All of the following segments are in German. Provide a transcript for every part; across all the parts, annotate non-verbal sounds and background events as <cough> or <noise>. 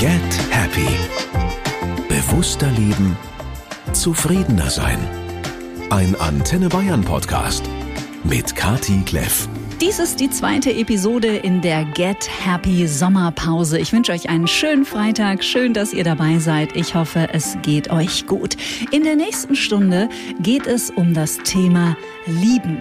Get Happy. Bewusster leben, zufriedener sein. Ein Antenne Bayern Podcast mit Kati Kleff. Dies ist die zweite Episode in der Get Happy Sommerpause. Ich wünsche euch einen schönen Freitag. Schön, dass ihr dabei seid. Ich hoffe, es geht euch gut. In der nächsten Stunde geht es um das Thema Lieben.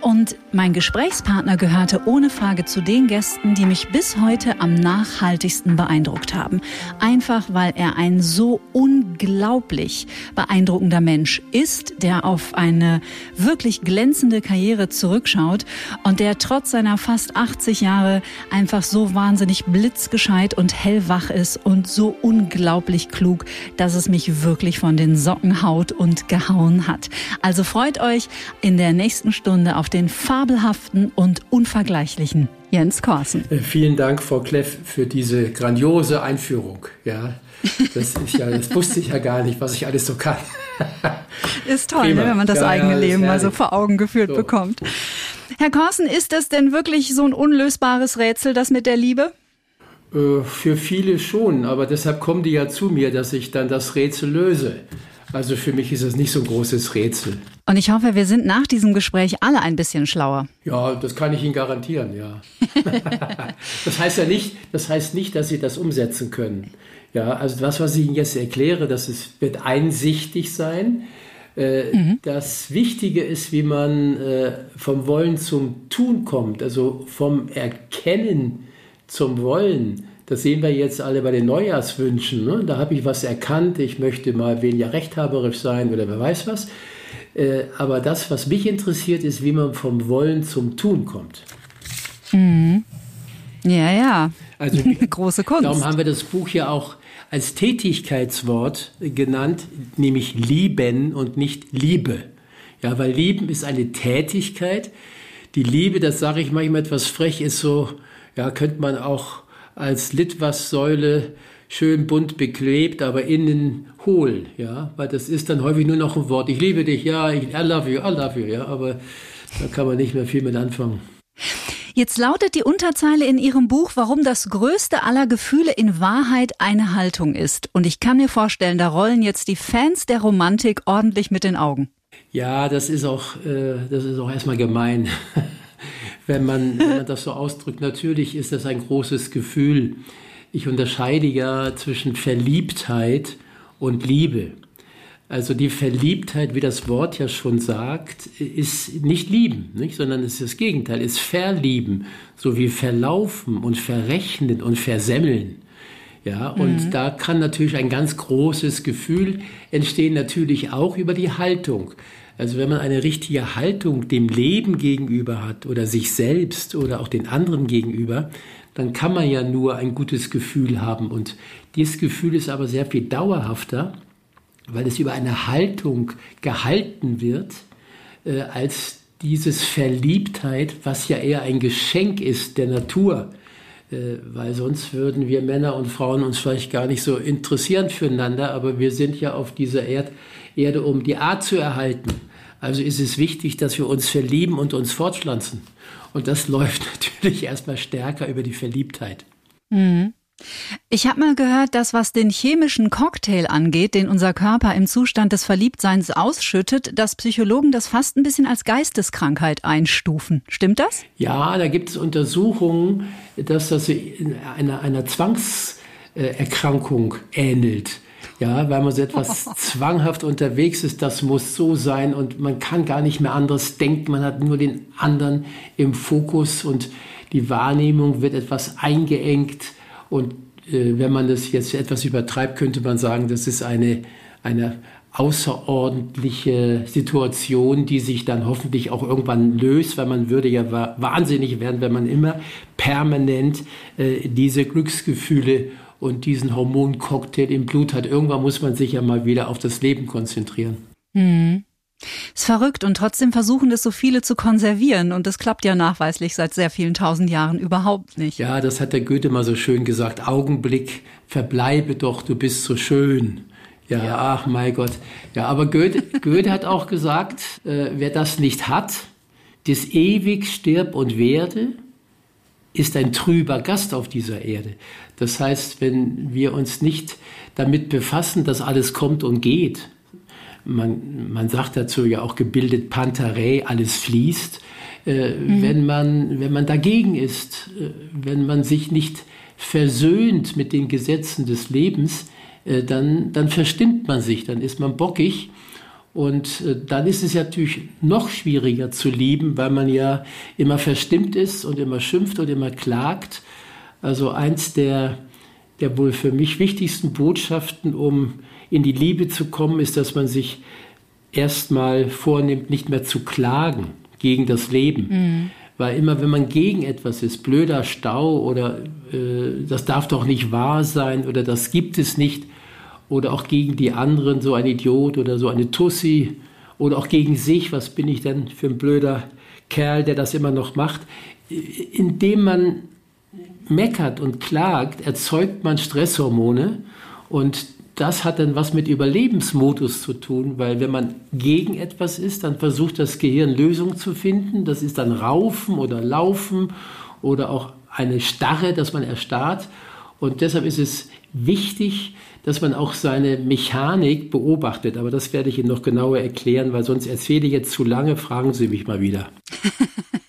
Und mein Gesprächspartner gehörte ohne Frage zu den Gästen, die mich bis heute am nachhaltigsten beeindruckt haben. Einfach weil er ein so unglaublich beeindruckender Mensch ist, der auf eine wirklich glänzende Karriere zurückschaut und der trotz seiner fast 80 Jahre einfach so wahnsinnig blitzgescheit und hellwach ist und so unglaublich klug, dass es mich wirklich von den Socken haut und gehauen hat. Also freut euch in der nächsten Stunde auf den fabelhaften und unvergleichlichen Jens Korsen. Äh, vielen Dank, Frau Kleff, für diese grandiose Einführung. Ja, das, ist ja, das wusste ich ja gar nicht, was ich alles so kann. <laughs> Ist toll, ne, wenn man das ja, eigene ja, das Leben mal so vor Augen geführt so. bekommt. Herr Korsen, ist das denn wirklich so ein unlösbares Rätsel, das mit der Liebe? Äh, für viele schon, aber deshalb kommen die ja zu mir, dass ich dann das Rätsel löse. Also für mich ist es nicht so ein großes Rätsel. Und ich hoffe, wir sind nach diesem Gespräch alle ein bisschen schlauer. Ja, das kann ich Ihnen garantieren, ja. <laughs> das heißt ja nicht, das heißt nicht, dass Sie das umsetzen können. Ja, also das, was ich Ihnen jetzt erkläre, das ist, wird einsichtig sein. Äh, mhm. Das Wichtige ist, wie man äh, vom Wollen zum Tun kommt, also vom Erkennen zum Wollen. Das sehen wir jetzt alle bei den Neujahrswünschen. Ne? Da habe ich was erkannt, ich möchte mal weniger rechthaberisch sein oder wer weiß was. Äh, aber das, was mich interessiert, ist, wie man vom Wollen zum Tun kommt. Mhm. Ja, ja. Also <laughs> große Kunst. Darum haben wir das Buch ja auch als Tätigkeitswort genannt, nämlich lieben und nicht Liebe. Ja, weil lieben ist eine Tätigkeit. Die Liebe, das sage ich manchmal etwas frech, ist so, ja, könnte man auch als Litwas-Säule schön bunt beklebt, aber innen hohl, ja, weil das ist dann häufig nur noch ein Wort. Ich liebe dich, ja, ich, I love you, I love you, ja, aber da kann man nicht mehr viel mit anfangen. Jetzt lautet die Unterzeile in Ihrem Buch, warum das größte aller Gefühle in Wahrheit eine Haltung ist. Und ich kann mir vorstellen, da rollen jetzt die Fans der Romantik ordentlich mit den Augen. Ja, das ist auch, äh, das ist auch erstmal gemein, <laughs> wenn man, wenn man das so ausdrückt. Natürlich ist das ein großes Gefühl. Ich unterscheide ja zwischen Verliebtheit und Liebe. Also die Verliebtheit, wie das Wort ja schon sagt, ist nicht lieben, nicht? sondern es ist das Gegenteil, ist verlieben, so wie verlaufen und verrechnen und versemmeln. Ja, und mhm. da kann natürlich ein ganz großes Gefühl entstehen, natürlich auch über die Haltung. Also wenn man eine richtige Haltung dem Leben gegenüber hat oder sich selbst oder auch den anderen gegenüber, dann kann man ja nur ein gutes Gefühl haben. Und dieses Gefühl ist aber sehr viel dauerhafter weil es über eine Haltung gehalten wird, äh, als dieses Verliebtheit, was ja eher ein Geschenk ist der Natur. Äh, weil sonst würden wir Männer und Frauen uns vielleicht gar nicht so interessieren füreinander, aber wir sind ja auf dieser Erd Erde, um die Art zu erhalten. Also ist es wichtig, dass wir uns verlieben und uns fortpflanzen. Und das läuft <laughs> natürlich erstmal stärker über die Verliebtheit. Mhm. Ich habe mal gehört, dass was den chemischen Cocktail angeht, den unser Körper im Zustand des Verliebtseins ausschüttet, dass Psychologen das fast ein bisschen als Geisteskrankheit einstufen. Stimmt das? Ja, da gibt es Untersuchungen, dass das einer, einer Zwangserkrankung ähnelt. Ja, weil man so etwas <laughs> zwanghaft unterwegs ist, das muss so sein und man kann gar nicht mehr anderes denken, man hat nur den anderen im Fokus und die Wahrnehmung wird etwas eingeengt. Und äh, wenn man das jetzt etwas übertreibt, könnte man sagen, das ist eine, eine außerordentliche Situation, die sich dann hoffentlich auch irgendwann löst, weil man würde ja wahnsinnig werden, wenn man immer permanent äh, diese Glücksgefühle und diesen Hormoncocktail im Blut hat. Irgendwann muss man sich ja mal wieder auf das Leben konzentrieren. Mhm. Ist verrückt und trotzdem versuchen das so viele zu konservieren und das klappt ja nachweislich seit sehr vielen tausend Jahren überhaupt nicht. Ja, das hat der Goethe mal so schön gesagt. Augenblick, verbleibe doch, du bist so schön. Ja, ja. ach mein Gott. Ja, aber Goethe, Goethe hat auch gesagt, äh, wer das nicht hat, des ewig stirb und werde, ist ein trüber Gast auf dieser Erde. Das heißt, wenn wir uns nicht damit befassen, dass alles kommt und geht, man, man sagt dazu ja auch gebildet Pantarei, alles fließt, äh, mhm. wenn, man, wenn man dagegen ist, äh, wenn man sich nicht versöhnt mit den Gesetzen des Lebens, äh, dann, dann verstimmt man sich, dann ist man bockig. Und äh, dann ist es natürlich noch schwieriger zu lieben, weil man ja immer verstimmt ist und immer schimpft und immer klagt. Also eins der, der wohl für mich wichtigsten Botschaften, um in die Liebe zu kommen, ist, dass man sich erstmal vornimmt, nicht mehr zu klagen gegen das Leben. Mhm. Weil immer, wenn man gegen etwas ist, blöder Stau oder äh, das darf doch nicht wahr sein oder das gibt es nicht, oder auch gegen die anderen, so ein Idiot oder so eine Tussi, oder auch gegen sich, was bin ich denn für ein blöder Kerl, der das immer noch macht, indem man meckert und klagt, erzeugt man Stresshormone und das hat dann was mit Überlebensmodus zu tun, weil wenn man gegen etwas ist, dann versucht das Gehirn Lösungen zu finden. Das ist dann Raufen oder Laufen oder auch eine Starre, dass man erstarrt. Und deshalb ist es wichtig, dass man auch seine Mechanik beobachtet. Aber das werde ich Ihnen noch genauer erklären, weil sonst erzähle ich jetzt zu lange. Fragen Sie mich mal wieder. <laughs>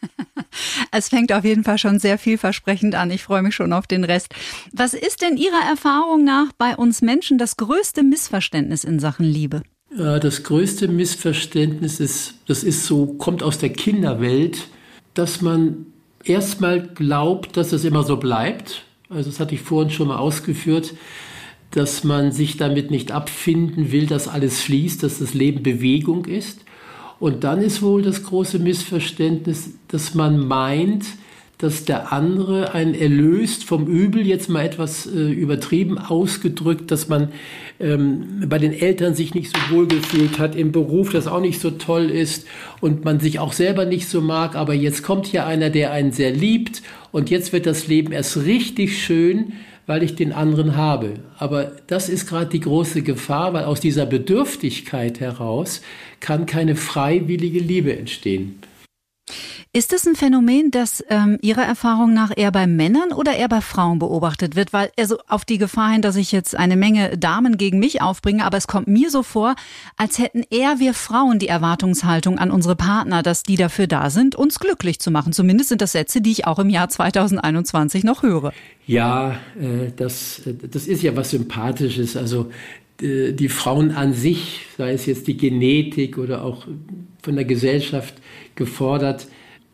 Es fängt auf jeden Fall schon sehr vielversprechend an. Ich freue mich schon auf den Rest. Was ist denn Ihrer Erfahrung nach bei uns Menschen das größte Missverständnis in Sachen Liebe? Das größte Missverständnis ist, das ist so, kommt aus der Kinderwelt, dass man erstmal glaubt, dass es immer so bleibt. Also das hatte ich vorhin schon mal ausgeführt, dass man sich damit nicht abfinden will, dass alles fließt, dass das Leben Bewegung ist. Und dann ist wohl das große Missverständnis, dass man meint, dass der andere einen erlöst vom Übel, jetzt mal etwas äh, übertrieben ausgedrückt, dass man ähm, bei den Eltern sich nicht so wohl gefühlt hat, im Beruf das auch nicht so toll ist und man sich auch selber nicht so mag, aber jetzt kommt hier einer, der einen sehr liebt und jetzt wird das Leben erst richtig schön, weil ich den anderen habe. Aber das ist gerade die große Gefahr, weil aus dieser Bedürftigkeit heraus kann keine freiwillige Liebe entstehen. Ist es ein Phänomen, das ähm, Ihrer Erfahrung nach eher bei Männern oder eher bei Frauen beobachtet wird? Weil also auf die Gefahr hin, dass ich jetzt eine Menge Damen gegen mich aufbringe, aber es kommt mir so vor, als hätten eher wir Frauen die Erwartungshaltung an unsere Partner, dass die dafür da sind, uns glücklich zu machen. Zumindest sind das Sätze, die ich auch im Jahr 2021 noch höre. Ja, äh, das, das ist ja was Sympathisches. Also die Frauen an sich, sei es jetzt die Genetik oder auch von der Gesellschaft gefordert,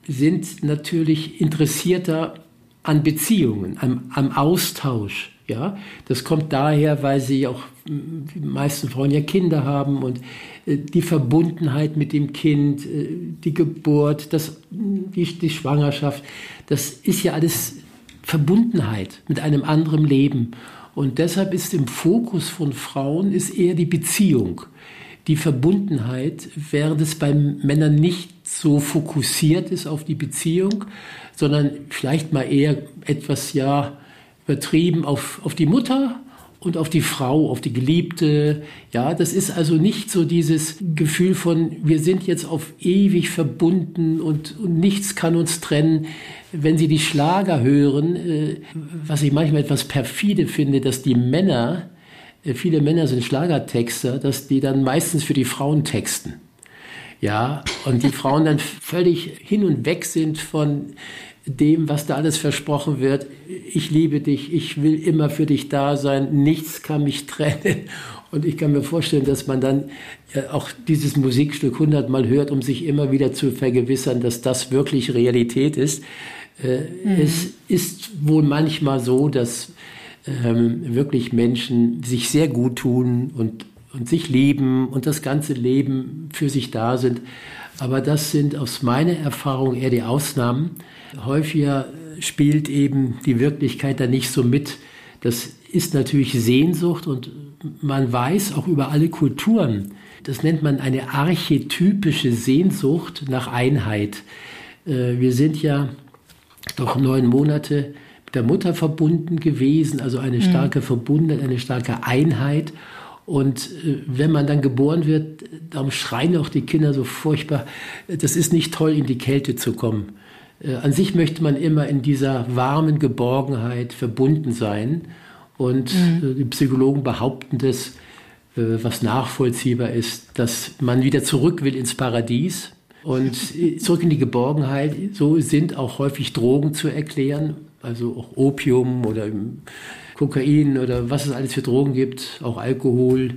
sind natürlich interessierter an Beziehungen, am, am Austausch. Ja, das kommt daher, weil sie auch die meisten Frauen ja Kinder haben und äh, die Verbundenheit mit dem Kind, äh, die Geburt, das, die, die Schwangerschaft, das ist ja alles Verbundenheit mit einem anderen Leben. Und deshalb ist im Fokus von Frauen ist eher die Beziehung die Verbundenheit, während es bei Männern nicht so fokussiert ist auf die Beziehung, sondern vielleicht mal eher etwas ja übertrieben auf, auf die Mutter und auf die Frau, auf die Geliebte. Ja, das ist also nicht so dieses Gefühl von, wir sind jetzt auf ewig verbunden und, und nichts kann uns trennen. Wenn Sie die Schlager hören, äh, was ich manchmal etwas perfide finde, dass die Männer äh, viele Männer sind Schlagertexter, dass die dann meistens für die Frauen texten. Ja, und die Frauen dann völlig hin und weg sind von dem, was da alles versprochen wird. Ich liebe dich, ich will immer für dich da sein, nichts kann mich trennen. Und ich kann mir vorstellen, dass man dann auch dieses Musikstück hundertmal hört, um sich immer wieder zu vergewissern, dass das wirklich Realität ist. Äh, mhm. Es ist wohl manchmal so, dass ähm, wirklich Menschen sich sehr gut tun und, und sich lieben und das ganze Leben für sich da sind. Aber das sind aus meiner Erfahrung eher die Ausnahmen. Häufiger spielt eben die Wirklichkeit da nicht so mit. Das ist natürlich Sehnsucht und man weiß auch über alle Kulturen, das nennt man eine archetypische Sehnsucht nach Einheit. Äh, wir sind ja doch neun Monate der Mutter verbunden gewesen, also eine mhm. starke Verbundenheit, eine starke Einheit. Und äh, wenn man dann geboren wird, darum schreien auch die Kinder so furchtbar, das ist nicht toll, in die Kälte zu kommen. Äh, an sich möchte man immer in dieser warmen Geborgenheit verbunden sein. Und mhm. Äh, die Psychologen behaupten das, was nachvollziehbar ist, dass man wieder zurück will ins Paradies und zurück in die Geborgenheit. So sind auch häufig Drogen zu erklären, also auch Opium oder Kokain oder was es alles für Drogen gibt, auch Alkohol.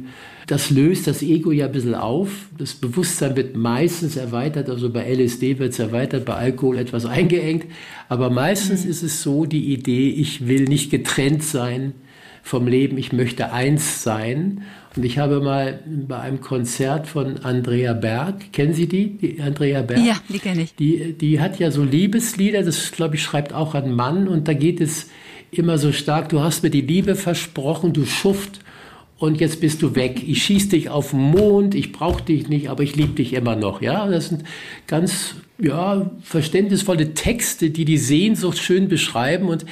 Das löst das Ego ja ein bisschen auf. Das Bewusstsein wird meistens erweitert, also bei LSD wird es erweitert, bei Alkohol etwas <laughs> eingeengt. Aber meistens mhm. ist es so die Idee, ich will nicht getrennt sein vom Leben, ich möchte eins sein. Und ich habe mal bei einem Konzert von Andrea Berg, kennen Sie die, die Andrea Berg? Ja, die kenne ich. Die, die hat ja so Liebeslieder, das glaube ich schreibt auch ein Mann und da geht es immer so stark, du hast mir die Liebe versprochen, du Schuft und jetzt bist du weg. Ich schieß dich auf den Mond, ich brauche dich nicht, aber ich liebe dich immer noch. Ja, das sind ganz ja, verständnisvolle Texte, die die Sehnsucht schön beschreiben und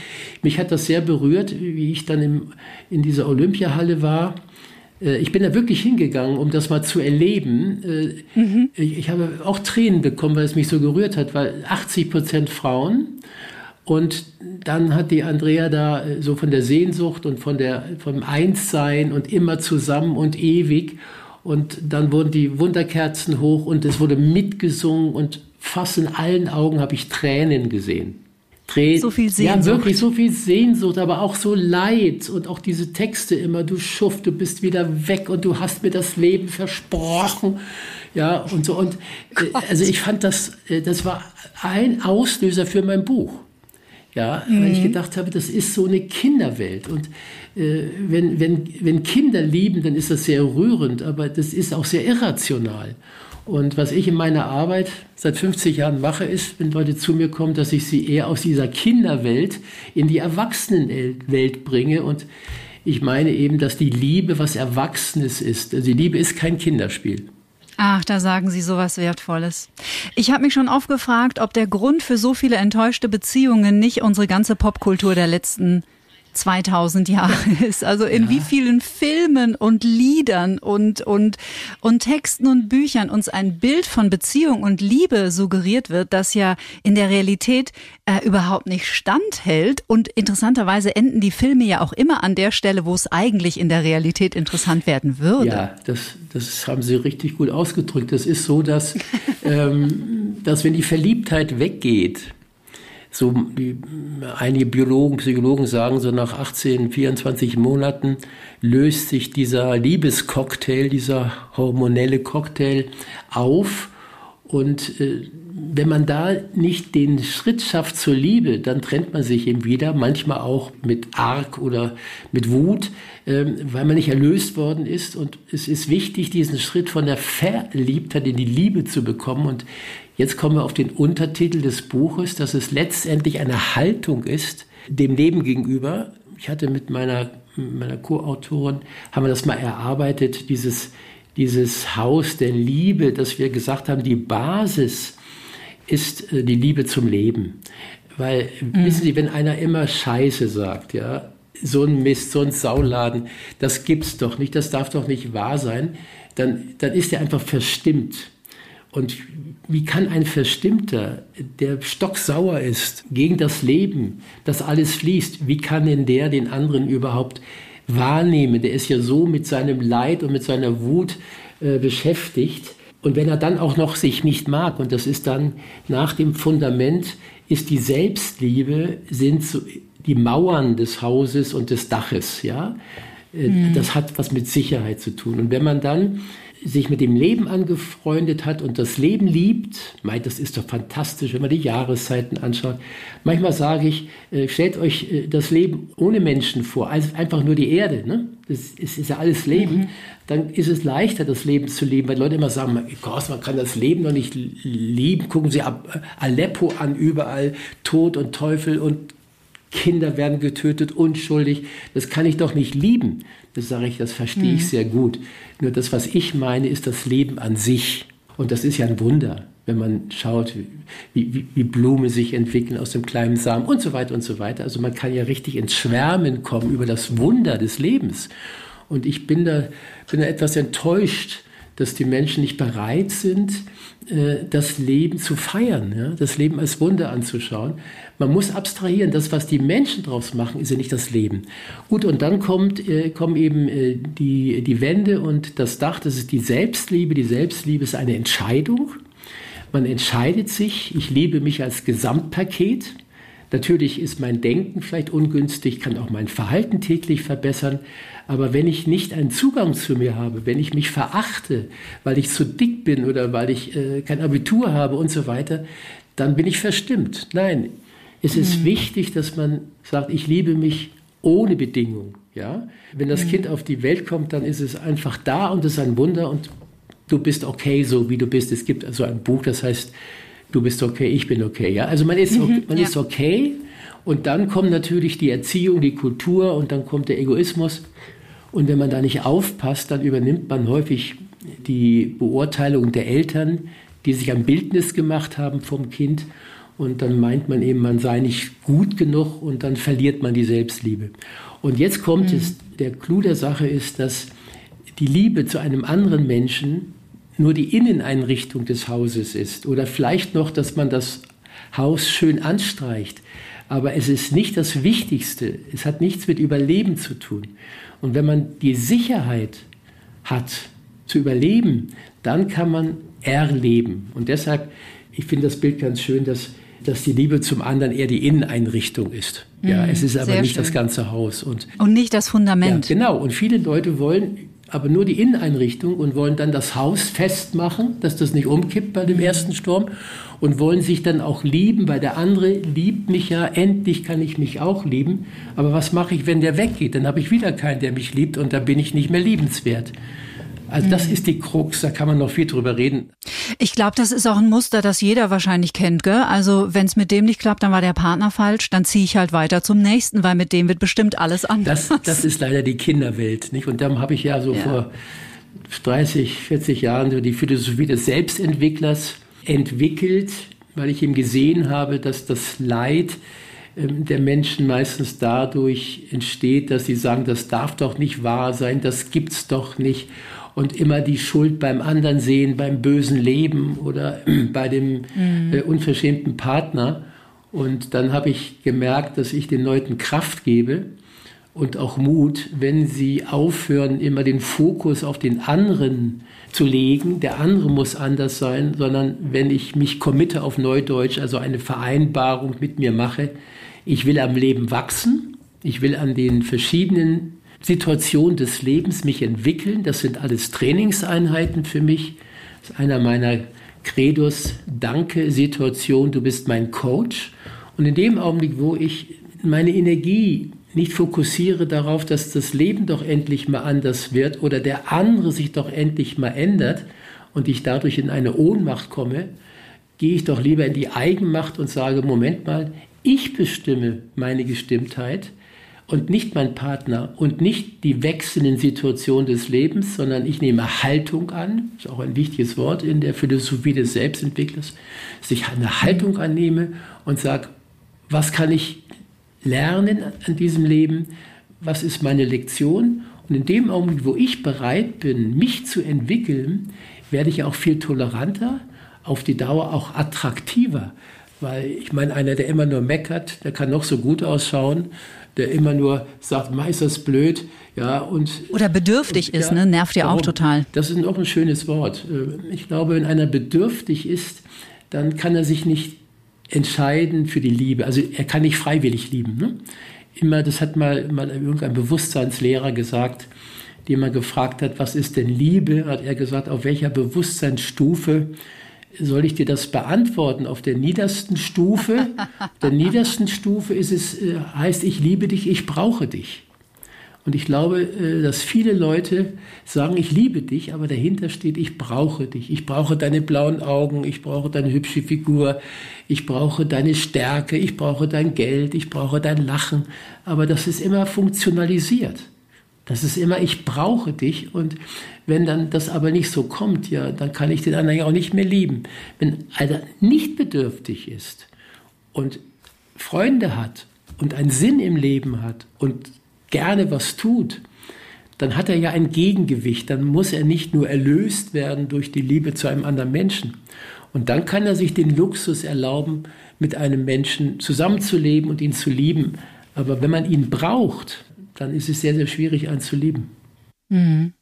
mich hat das sehr berührt, wie ich dann im, in dieser Olympiahalle war. Äh, ich bin da wirklich hingegangen, um das mal zu erleben. Äh, mhm. Ich habe auch Tränen bekommen, weil es mich so gerührt hat, weil 80 Prozent Frauen und dann hat die Andrea da äh, so von der Sehnsucht und von der, vom Einssein und immer zusammen und ewig. Und dann wurden die Wunderkerzen hoch und es wurde mitgesungen und fast in allen Augen habe ich Tränen gesehen. Tränen. So viel Sehnsucht. Ja, wirklich so viel Sehnsucht, aber auch so Leid und auch diese Texte immer, du Schuft, du bist wieder weg und du hast mir das Leben versprochen. Ja, und so. Und äh, <laughs> also ich fand das, äh, das war ein Auslöser für mein Buch. Ja, mhm. weil ich mhm. gedacht habe, das ist so eine Kinderwelt. Und äh, wenn, wenn, wenn Kinder lieben, dann ist das sehr rührend, aber das ist auch sehr irrational. Und was ich in meiner Arbeit seit 50 Jahren mache, ist, wenn Leute zu mir kommen, dass ich sie eher aus dieser Kinderwelt in die Erwachsenenwelt bringe. Und ich meine eben, dass die Liebe was Erwachsenes ist. Also die Liebe ist kein Kinderspiel. Ach, da sagen Sie sowas Wertvolles. Ich habe mich schon oft gefragt, ob der Grund für so viele enttäuschte Beziehungen nicht unsere ganze Popkultur der letzten 2000 Jahre <laughs> ist. Also in ja. wie vielen Filmen und Liedern und, und, und Texten und Büchern uns ein Bild von Beziehung und Liebe suggeriert wird, das ja in der Realität äh, überhaupt nicht standhält. Und interessanterweise enden die Filme ja auch immer an der Stelle, wo es eigentlich in der Realität interessant werden würde. Ja, das, das haben Sie richtig gut ausgedrückt. Das ist so, dass, <laughs> ähm, dass wenn die Verliebtheit weggeht, so die, einige Biologen, Psychologen sagen, so nach 18, 24 Monaten löst sich dieser Liebescocktail, dieser hormonelle Cocktail auf. Und äh, wenn man da nicht den Schritt schafft zur Liebe, dann trennt man sich eben wieder, manchmal auch mit Arg oder mit Wut, äh, weil man nicht erlöst worden ist. Und es ist wichtig, diesen Schritt von der Verliebtheit in die Liebe zu bekommen. Und Jetzt kommen wir auf den Untertitel des Buches, dass es letztendlich eine Haltung ist dem Leben gegenüber. Ich hatte mit meiner, meiner Co-Autorin, haben wir das mal erarbeitet, dieses, dieses Haus der Liebe, dass wir gesagt haben, die Basis ist äh, die Liebe zum Leben. Weil, mhm. wissen Sie, wenn einer immer Scheiße sagt, ja, so ein Mist, so ein Sauladen, das gibt's doch nicht, das darf doch nicht wahr sein, dann, dann ist er einfach verstimmt. Und wie kann ein Verstimmter, der stocksauer ist gegen das Leben, das alles fließt, wie kann denn der den anderen überhaupt wahrnehmen? Der ist ja so mit seinem Leid und mit seiner Wut äh, beschäftigt. Und wenn er dann auch noch sich nicht mag, und das ist dann nach dem Fundament, ist die Selbstliebe, sind so die Mauern des Hauses und des Daches, ja. Äh, mhm. Das hat was mit Sicherheit zu tun. Und wenn man dann sich mit dem Leben angefreundet hat und das Leben liebt, meint, das ist doch fantastisch, wenn man die Jahreszeiten anschaut. Manchmal sage ich, äh, stellt euch äh, das Leben ohne Menschen vor, also einfach nur die Erde. Ne? Das ist, ist ja alles Leben. Mhm. Dann ist es leichter, das Leben zu leben, weil Leute immer sagen, Gott, man kann das Leben noch nicht lieben. Gucken Sie Aleppo an, überall Tod und Teufel und Kinder werden getötet, unschuldig. Das kann ich doch nicht lieben. Das sage ich, das verstehe ich mhm. sehr gut. Nur das, was ich meine, ist das Leben an sich. Und das ist ja ein Wunder, wenn man schaut, wie, wie, wie Blumen sich entwickeln aus dem kleinen Samen und so weiter und so weiter. Also man kann ja richtig ins Schwärmen kommen über das Wunder des Lebens. Und ich bin da, bin da etwas enttäuscht, dass die Menschen nicht bereit sind, äh, das Leben zu feiern, das Leben als Wunder anzuschauen. Man muss abstrahieren, das, was die Menschen draus machen, ist ja nicht das Leben. Gut, und dann kommt, äh, kommen eben äh, die, die Wände und das Dach, das ist die Selbstliebe. Die Selbstliebe ist eine Entscheidung. Man entscheidet sich, ich liebe mich als Gesamtpaket. Natürlich ist mein Denken vielleicht ungünstig, kann auch mein Verhalten täglich verbessern. Aber wenn ich nicht einen Zugang zu mir habe, wenn ich mich verachte, weil ich zu dick bin oder weil ich äh, kein Abitur habe und so weiter, dann bin ich verstimmt. Nein, es ist mhm. wichtig, dass man sagt, ich liebe mich ohne Bedingung. Ja? Wenn das mhm. Kind auf die Welt kommt, dann ist es einfach da und es ist ein Wunder und du bist okay, so wie du bist. Es gibt also ein Buch, das heißt, du bist okay, ich bin okay. Ja? Also man ist, mhm, man ja. ist okay und dann kommt natürlich die Erziehung, die Kultur und dann kommt der Egoismus. Und wenn man da nicht aufpasst, dann übernimmt man häufig die Beurteilung der Eltern, die sich ein Bildnis gemacht haben vom Kind. Und dann meint man eben, man sei nicht gut genug und dann verliert man die Selbstliebe. Und jetzt kommt mhm. es, der Clou der Sache ist, dass die Liebe zu einem anderen Menschen nur die Inneneinrichtung des Hauses ist oder vielleicht noch, dass man das Haus schön anstreicht. Aber es ist nicht das Wichtigste. Es hat nichts mit Überleben zu tun. Und wenn man die Sicherheit hat, zu überleben, dann kann man erleben. Und deshalb, ich finde das Bild ganz schön, dass, dass die Liebe zum anderen eher die Inneneinrichtung ist. Ja, mhm, es ist aber nicht schön. das ganze Haus. Und, und nicht das Fundament. Ja, genau. Und viele Leute wollen aber nur die Inneneinrichtung und wollen dann das Haus festmachen, dass das nicht umkippt bei dem ersten Sturm und wollen sich dann auch lieben, weil der andere liebt mich ja, endlich kann ich mich auch lieben. Aber was mache ich, wenn der weggeht? Dann habe ich wieder keinen, der mich liebt und dann bin ich nicht mehr liebenswert. Also das mhm. ist die Krux, da kann man noch viel drüber reden. Ich glaube, das ist auch ein Muster, das jeder wahrscheinlich kennt. Gell? Also wenn es mit dem nicht klappt, dann war der Partner falsch, dann ziehe ich halt weiter zum nächsten, weil mit dem wird bestimmt alles anders. Das, das ist leider die Kinderwelt. Nicht? Und dann habe ich ja so ja. vor 30, 40 Jahren so die Philosophie des Selbstentwicklers entwickelt, weil ich ihm gesehen habe, dass das Leid ähm, der Menschen meistens dadurch entsteht, dass sie sagen, das darf doch nicht wahr sein, das gibt's doch nicht und immer die Schuld beim anderen sehen, beim bösen Leben oder <clears throat> bei dem mhm. äh, unverschämten Partner. Und dann habe ich gemerkt, dass ich den Leuten Kraft gebe und auch Mut, wenn sie aufhören, immer den Fokus auf den anderen zu legen. Der andere muss anders sein, sondern wenn ich mich committe auf Neudeutsch, also eine Vereinbarung mit mir mache, ich will am Leben wachsen, ich will an den verschiedenen Situationen des Lebens mich entwickeln. Das sind alles Trainingseinheiten für mich. Das ist einer meiner Credos. Danke, Situation, du bist mein Coach. Und in dem Augenblick, wo ich meine Energie nicht fokussiere darauf, dass das Leben doch endlich mal anders wird oder der andere sich doch endlich mal ändert und ich dadurch in eine Ohnmacht komme, gehe ich doch lieber in die Eigenmacht und sage, Moment mal, ich bestimme meine Gestimmtheit und nicht mein Partner und nicht die wechselnden Situationen des Lebens, sondern ich nehme Haltung an, ist auch ein wichtiges Wort in der Philosophie des Selbstentwicklers, dass ich eine Haltung annehme und sage, was kann ich lernen an diesem Leben, was ist meine Lektion? Und in dem Augenblick, wo ich bereit bin, mich zu entwickeln, werde ich auch viel toleranter, auf die Dauer auch attraktiver. Weil ich meine, einer, der immer nur meckert, der kann noch so gut ausschauen, der immer nur sagt, Meister ist blöd. Ja, und, Oder bedürftig und, ist, ja, ne? nervt ja auch total. Das ist auch ein schönes Wort. Äh, ich glaube, wenn einer bedürftig ist, dann kann er sich nicht entscheiden für die Liebe. Also er kann nicht freiwillig lieben. Ne? Immer, das hat mal, mal irgendein Bewusstseinslehrer gesagt, den man gefragt hat, was ist denn Liebe, hat er gesagt, auf welcher Bewusstseinsstufe soll ich dir das beantworten? Auf der niedersten Stufe, der niedersten Stufe ist es, äh, heißt, ich liebe dich, ich brauche dich. Und ich glaube, äh, dass viele Leute sagen, ich liebe dich, aber dahinter steht, ich brauche dich. Ich brauche deine blauen Augen, ich brauche deine hübsche Figur, ich brauche deine Stärke, ich brauche dein Geld, ich brauche dein Lachen. Aber das ist immer funktionalisiert. Das ist immer, ich brauche dich. Und wenn dann das aber nicht so kommt, ja, dann kann ich den anderen ja auch nicht mehr lieben. Wenn einer nicht bedürftig ist und Freunde hat und einen Sinn im Leben hat und gerne was tut, dann hat er ja ein Gegengewicht. Dann muss er nicht nur erlöst werden durch die Liebe zu einem anderen Menschen. Und dann kann er sich den Luxus erlauben, mit einem Menschen zusammenzuleben und ihn zu lieben. Aber wenn man ihn braucht, dann ist es sehr, sehr schwierig, einen zu lieben. Mhm.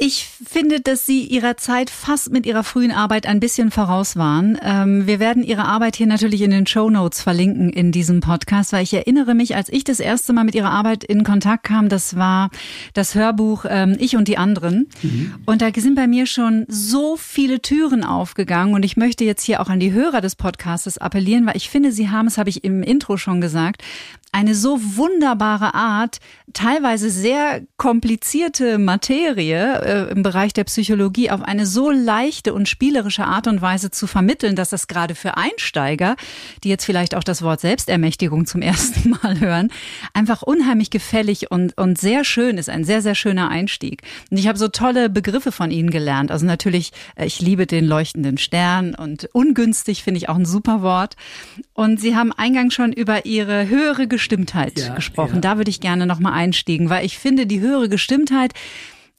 Ich finde, dass Sie Ihrer Zeit fast mit Ihrer frühen Arbeit ein bisschen voraus waren. Ähm, wir werden Ihre Arbeit hier natürlich in den Show Notes verlinken in diesem Podcast, weil ich erinnere mich, als ich das erste Mal mit Ihrer Arbeit in Kontakt kam, das war das Hörbuch ähm, Ich und die anderen. Mhm. Und da sind bei mir schon so viele Türen aufgegangen. Und ich möchte jetzt hier auch an die Hörer des Podcasts appellieren, weil ich finde, Sie haben, das habe ich im Intro schon gesagt, eine so wunderbare Art, teilweise sehr komplizierte Materie äh, im Bereich der Psychologie auf eine so leichte und spielerische Art und Weise zu vermitteln, dass das gerade für Einsteiger, die jetzt vielleicht auch das Wort Selbstermächtigung zum <laughs> ersten Mal hören, einfach unheimlich gefällig und, und sehr schön ist, ein sehr, sehr schöner Einstieg. Und ich habe so tolle Begriffe von Ihnen gelernt. Also natürlich, äh, ich liebe den leuchtenden Stern und ungünstig finde ich auch ein super Wort. Und Sie haben eingangs schon über Ihre höhere Gestimmtheit ja, gesprochen. Ja. Da würde ich gerne nochmal einstiegen, weil ich finde, die höhere Gestimmtheit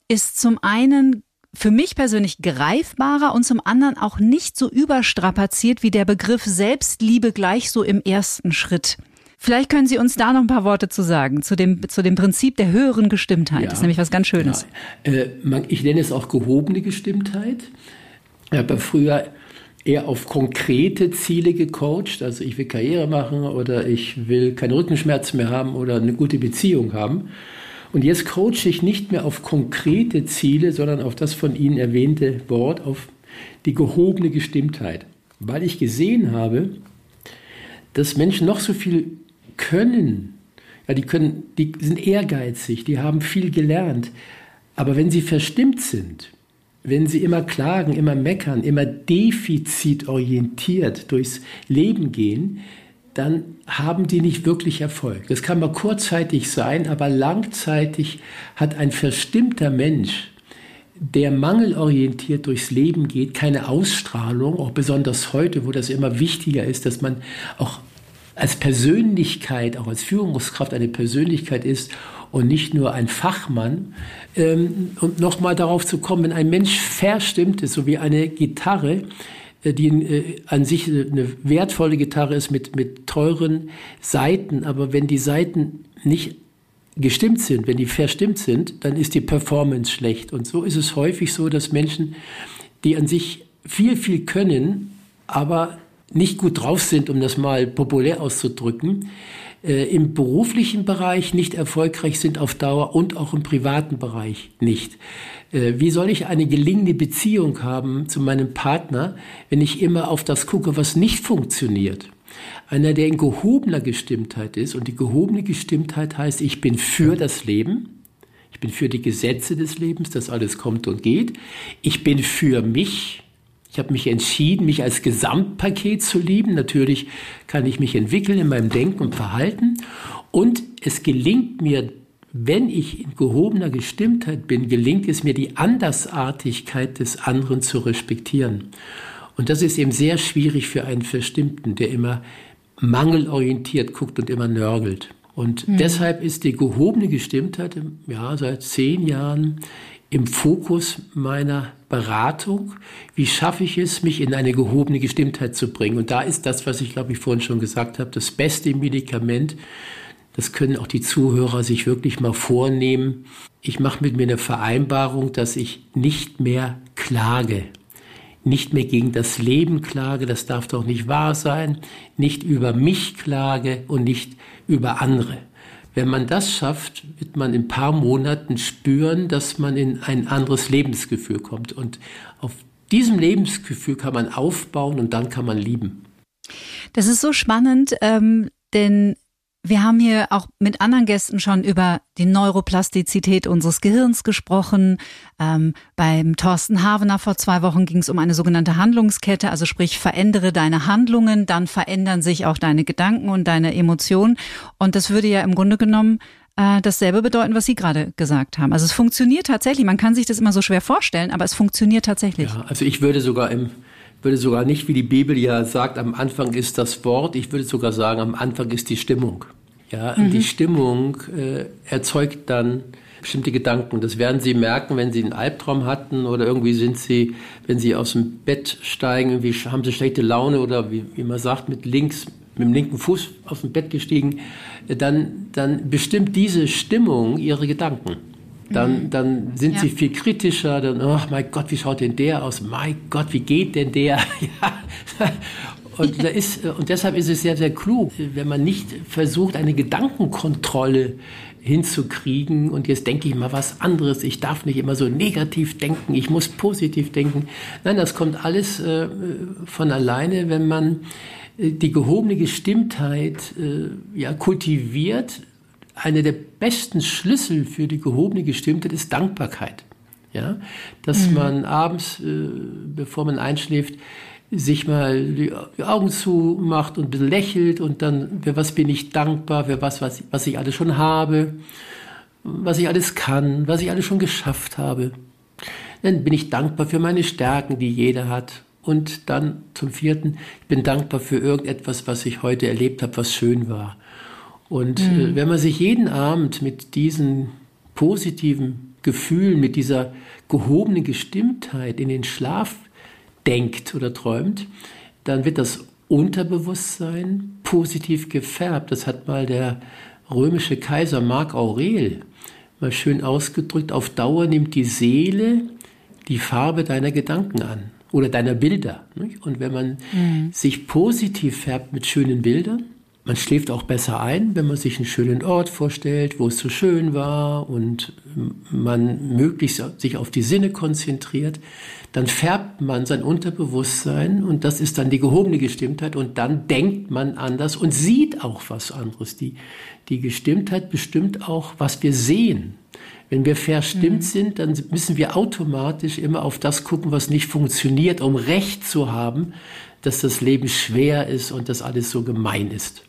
ist zum einen für mich persönlich greifbarer und zum anderen auch nicht so überstrapaziert wie der Begriff Selbstliebe gleich so im ersten Schritt. Vielleicht können Sie uns da noch ein paar Worte zu sagen, zu dem, zu dem Prinzip der höheren Gestimmtheit. Ja, das ist nämlich was ganz Schönes. Äh, ich nenne es auch gehobene Gestimmtheit. Ich habe früher eher auf konkrete Ziele gecoacht. Also ich will Karriere machen oder ich will keine Rückenschmerzen mehr haben oder eine gute Beziehung haben. Und jetzt coache ich nicht mehr auf konkrete Ziele, sondern auf das von Ihnen erwähnte Wort, auf die gehobene Gestimmtheit. Weil ich gesehen habe, dass Menschen noch so viel können. Ja, die können, die sind ehrgeizig, die haben viel gelernt. Aber wenn sie verstimmt sind, wenn sie immer klagen, immer meckern, immer defizitorientiert durchs Leben gehen, dann haben die nicht wirklich Erfolg. Das kann mal kurzzeitig sein, aber langzeitig hat ein verstimmter Mensch, der mangelorientiert durchs Leben geht, keine Ausstrahlung, auch besonders heute, wo das immer wichtiger ist, dass man auch als Persönlichkeit, auch als Führungskraft eine Persönlichkeit ist und nicht nur ein Fachmann. Ähm, und nochmal darauf zu kommen, wenn ein Mensch verstimmt ist, so wie eine Gitarre, äh, die äh, an sich eine wertvolle Gitarre ist mit, mit teuren Saiten, aber wenn die Saiten nicht gestimmt sind, wenn die verstimmt sind, dann ist die Performance schlecht. Und so ist es häufig so, dass Menschen, die an sich viel, viel können, aber nicht gut drauf sind, um das mal populär auszudrücken, äh, im beruflichen Bereich nicht erfolgreich sind auf Dauer und auch im privaten Bereich nicht. Äh, wie soll ich eine gelingende Beziehung haben zu meinem Partner, wenn ich immer auf das gucke, was nicht funktioniert? Einer, der in gehobener Gestimmtheit ist, und die gehobene Gestimmtheit heißt, ich bin für das Leben, ich bin für die Gesetze des Lebens, dass alles kommt und geht, ich bin für mich, ich habe mich entschieden, mich als Gesamtpaket zu lieben. Natürlich kann ich mich entwickeln in meinem Denken und Verhalten. Und es gelingt mir, wenn ich in gehobener Gestimmtheit bin, gelingt es mir, die Andersartigkeit des anderen zu respektieren. Und das ist eben sehr schwierig für einen Verstimmten, der immer mangelorientiert guckt und immer nörgelt. Und mhm. deshalb ist die gehobene Gestimmtheit ja, seit zehn Jahren im Fokus meiner Beratung. Wie schaffe ich es, mich in eine gehobene Gestimmtheit zu bringen? Und da ist das, was ich glaube ich vorhin schon gesagt habe, das beste Medikament. Das können auch die Zuhörer sich wirklich mal vornehmen. Ich mache mit mir eine Vereinbarung, dass ich nicht mehr klage. Nicht mehr gegen das Leben klage, das darf doch nicht wahr sein. Nicht über mich klage und nicht über andere. Wenn man das schafft, wird man in ein paar Monaten spüren, dass man in ein anderes Lebensgefühl kommt. Und auf diesem Lebensgefühl kann man aufbauen und dann kann man lieben. Das ist so spannend, ähm, denn wir haben hier auch mit anderen Gästen schon über die Neuroplastizität unseres Gehirns gesprochen. Ähm, beim Thorsten Havener vor zwei Wochen ging es um eine sogenannte Handlungskette, also sprich verändere deine Handlungen, dann verändern sich auch deine Gedanken und deine Emotionen. Und das würde ja im Grunde genommen äh, dasselbe bedeuten, was Sie gerade gesagt haben. Also es funktioniert tatsächlich. Man kann sich das immer so schwer vorstellen, aber es funktioniert tatsächlich. Ja, also ich würde sogar im würde sogar nicht, wie die Bibel ja sagt, am Anfang ist das Wort, ich würde sogar sagen, am Anfang ist die Stimmung. Ja, mhm. die Stimmung äh, erzeugt dann bestimmte Gedanken. Das werden Sie merken, wenn Sie einen Albtraum hatten oder irgendwie sind Sie, wenn Sie aus dem Bett steigen, irgendwie haben Sie schlechte Laune oder wie, wie man sagt, mit links, mit dem linken Fuß aus dem Bett gestiegen, dann, dann bestimmt diese Stimmung Ihre Gedanken. Dann, mhm. dann sind ja. sie viel kritischer, dann, oh mein Gott, wie schaut denn der aus? Mein Gott, wie geht denn der? <laughs> ja. Und, da ist, und deshalb ist es sehr, sehr klug, wenn man nicht versucht, eine Gedankenkontrolle hinzukriegen und jetzt denke ich mal was anderes, ich darf nicht immer so negativ denken, ich muss positiv denken. Nein, das kommt alles äh, von alleine, wenn man äh, die gehobene Gestimmtheit äh, ja, kultiviert. Einer der besten Schlüssel für die gehobene Gestimmtheit ist Dankbarkeit. Ja, dass mhm. man abends, äh, bevor man einschläft, sich mal die Augen zumacht und lächelt und dann, für was bin ich dankbar, für was, was, was ich alles schon habe, was ich alles kann, was ich alles schon geschafft habe. Dann bin ich dankbar für meine Stärken, die jeder hat. Und dann zum vierten, ich bin dankbar für irgendetwas, was ich heute erlebt habe, was schön war. Und äh, mhm. wenn man sich jeden Abend mit diesen positiven Gefühlen, mit dieser gehobenen Gestimmtheit in den Schlaf denkt oder träumt, dann wird das Unterbewusstsein positiv gefärbt. Das hat mal der römische Kaiser Mark Aurel mal schön ausgedrückt. Auf Dauer nimmt die Seele die Farbe deiner Gedanken an oder deiner Bilder. Und wenn man mhm. sich positiv färbt mit schönen Bildern, man schläft auch besser ein, wenn man sich einen schönen Ort vorstellt, wo es so schön war und man möglichst sich auf die Sinne konzentriert, dann färbt man sein Unterbewusstsein und das ist dann die gehobene Gestimmtheit und dann denkt man anders und sieht auch was anderes. Die, die Gestimmtheit bestimmt auch, was wir sehen. Wenn wir verstimmt mhm. sind, dann müssen wir automatisch immer auf das gucken, was nicht funktioniert, um Recht zu haben, dass das Leben schwer ist und dass alles so gemein ist.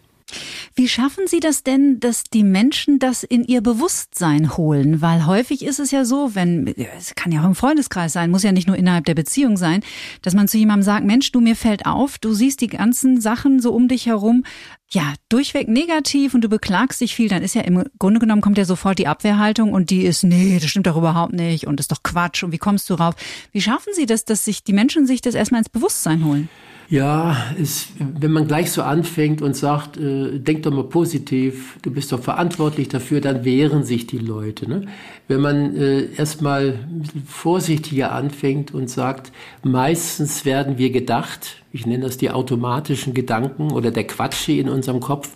Wie schaffen Sie das denn, dass die Menschen das in ihr Bewusstsein holen? Weil häufig ist es ja so, wenn, es kann ja auch im Freundeskreis sein, muss ja nicht nur innerhalb der Beziehung sein, dass man zu jemandem sagt, Mensch, du mir fällt auf, du siehst die ganzen Sachen so um dich herum, ja, durchweg negativ und du beklagst dich viel, dann ist ja im Grunde genommen kommt ja sofort die Abwehrhaltung und die ist, nee, das stimmt doch überhaupt nicht und ist doch Quatsch und wie kommst du rauf? Wie schaffen Sie das, dass sich die Menschen sich das erstmal ins Bewusstsein holen? Ja, es, wenn man gleich so anfängt und sagt, äh, denk doch mal positiv, du bist doch verantwortlich dafür, dann wehren sich die Leute. Ne? Wenn man äh, erstmal vorsichtiger anfängt und sagt, meistens werden wir gedacht, ich nenne das die automatischen Gedanken oder der Quatschi in unserem Kopf.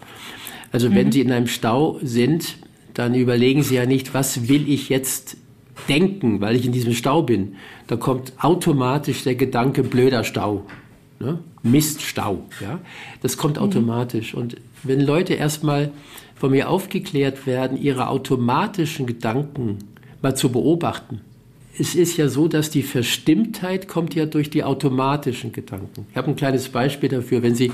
Also mhm. wenn Sie in einem Stau sind, dann überlegen Sie ja nicht, was will ich jetzt denken, weil ich in diesem Stau bin. Da kommt automatisch der Gedanke blöder Stau ne? Miststau. Ja? Das kommt mhm. automatisch. Und wenn Leute erstmal von mir aufgeklärt werden, ihre automatischen Gedanken mal zu beobachten. Es ist ja so, dass die Verstimmtheit kommt ja durch die automatischen Gedanken. Ich habe ein kleines Beispiel dafür. Wenn Sie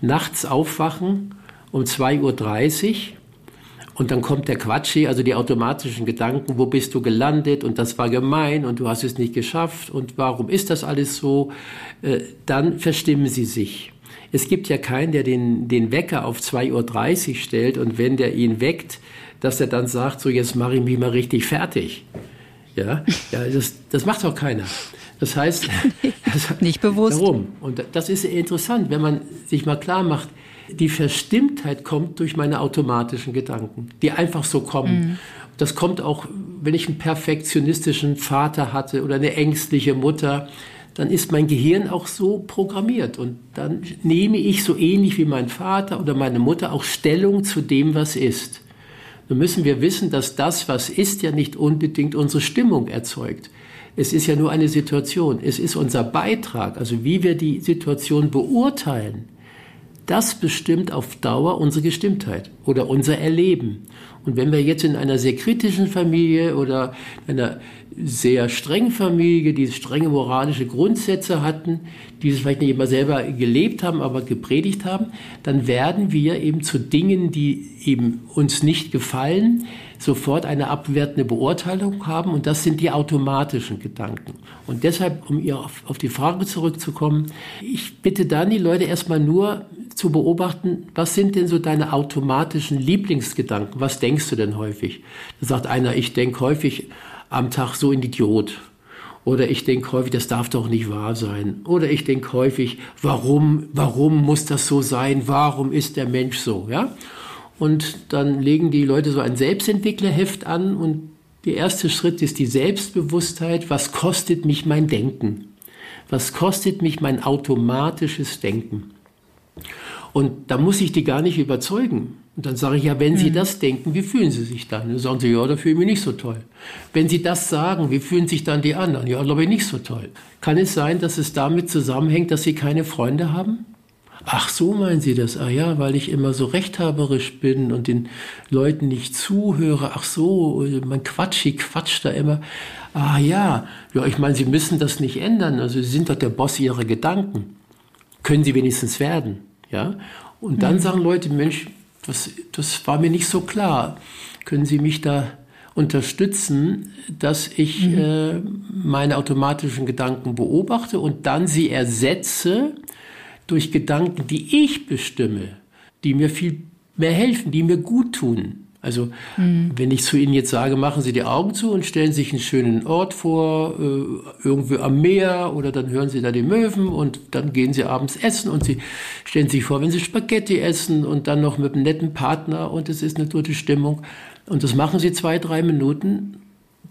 nachts aufwachen um 2.30 Uhr und dann kommt der Quatschi, also die automatischen Gedanken, wo bist du gelandet und das war gemein und du hast es nicht geschafft und warum ist das alles so? Äh, dann verstimmen sie sich. Es gibt ja keinen, der den, den Wecker auf 2.30 Uhr stellt und wenn der ihn weckt, dass er dann sagt, so jetzt mache ich mich mal richtig fertig. Ja, ja das, das macht doch keiner. Das heißt, <laughs> nicht bewusst. Warum? Und das ist interessant, wenn man sich mal klar macht, die Verstimmtheit kommt durch meine automatischen Gedanken, die einfach so kommen. Mhm. Das kommt auch, wenn ich einen perfektionistischen Vater hatte oder eine ängstliche Mutter, dann ist mein Gehirn auch so programmiert und dann nehme ich so ähnlich wie mein Vater oder meine Mutter auch Stellung zu dem, was ist. Nun müssen wir wissen, dass das, was ist, ja nicht unbedingt unsere Stimmung erzeugt. Es ist ja nur eine Situation. Es ist unser Beitrag, also wie wir die Situation beurteilen das bestimmt auf Dauer unsere Gestimmtheit oder unser Erleben. Und wenn wir jetzt in einer sehr kritischen Familie oder einer sehr strengen Familie, die strenge moralische Grundsätze hatten, die es vielleicht nicht immer selber gelebt haben, aber gepredigt haben, dann werden wir eben zu Dingen, die eben uns nicht gefallen, sofort eine abwertende Beurteilung haben und das sind die automatischen Gedanken. Und deshalb, um auf, auf die Frage zurückzukommen, ich bitte dann die Leute erstmal nur zu beobachten, was sind denn so deine automatischen Lieblingsgedanken? Was denkst du denn häufig? Da sagt einer, ich denke häufig am Tag so ein Idiot. Oder ich denke häufig, das darf doch nicht wahr sein. Oder ich denke häufig, warum, warum muss das so sein? Warum ist der Mensch so? Ja? Und dann legen die Leute so ein Selbstentwicklerheft an und der erste Schritt ist die Selbstbewusstheit. Was kostet mich mein Denken? Was kostet mich mein automatisches Denken? Und da muss ich die gar nicht überzeugen. Und dann sage ich, ja, wenn Sie mhm. das denken, wie fühlen Sie sich dann? Dann sagen Sie, ja, da fühle ich mich nicht so toll. Wenn Sie das sagen, wie fühlen sich dann die anderen? Ja, glaube ich nicht so toll. Kann es sein, dass es damit zusammenhängt, dass Sie keine Freunde haben? Ach, so meinen Sie das? Ah ja, weil ich immer so rechthaberisch bin und den Leuten nicht zuhöre. Ach so, mein Quatschi quatscht da immer. Ah ja, ja, ich meine, Sie müssen das nicht ändern. Also Sie sind doch der Boss Ihrer Gedanken. Können Sie wenigstens werden. Ja? Und dann mhm. sagen Leute, Mensch, das, das war mir nicht so klar. Können Sie mich da unterstützen, dass ich mhm. äh, meine automatischen Gedanken beobachte und dann sie ersetze durch Gedanken, die ich bestimme, die mir viel mehr helfen, die mir gut tun. Also mhm. wenn ich zu Ihnen jetzt sage, machen Sie die Augen zu und stellen sich einen schönen Ort vor, äh, irgendwo am Meer oder dann hören Sie da die Möwen und dann gehen Sie abends essen und Sie stellen sich vor, wenn Sie Spaghetti essen und dann noch mit einem netten Partner und es ist eine gute Stimmung und das machen Sie zwei, drei Minuten,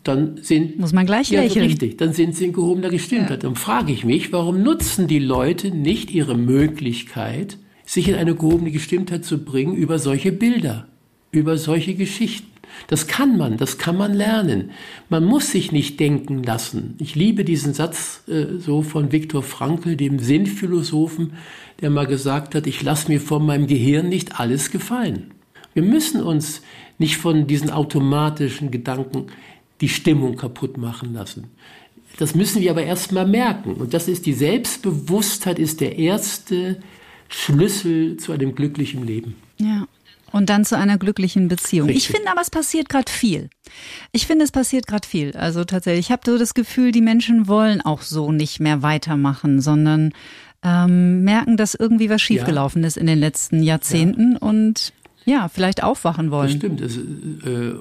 dann sind muss man gleich ja, lächeln. richtig, dann sind Sie in gehobener Gestimmtheit. Ja. Dann frage ich mich, warum nutzen die Leute nicht ihre Möglichkeit, sich in eine gehobene Gestimmtheit zu bringen über solche Bilder? Über solche Geschichten. Das kann man, das kann man lernen. Man muss sich nicht denken lassen. Ich liebe diesen Satz äh, so von Viktor Frankl, dem Sinnphilosophen, der mal gesagt hat, ich lasse mir von meinem Gehirn nicht alles gefallen. Wir müssen uns nicht von diesen automatischen Gedanken die Stimmung kaputt machen lassen. Das müssen wir aber erst mal merken. Und das ist die Selbstbewusstheit, ist der erste Schlüssel zu einem glücklichen Leben. Ja. Und dann zu einer glücklichen Beziehung. Richtig. Ich finde aber, es passiert gerade viel. Ich finde, es passiert gerade viel. Also tatsächlich, ich habe so das Gefühl, die Menschen wollen auch so nicht mehr weitermachen, sondern ähm, merken, dass irgendwie was schiefgelaufen ja. ist in den letzten Jahrzehnten ja. und ja, vielleicht aufwachen wollen. Das stimmt. Also, äh,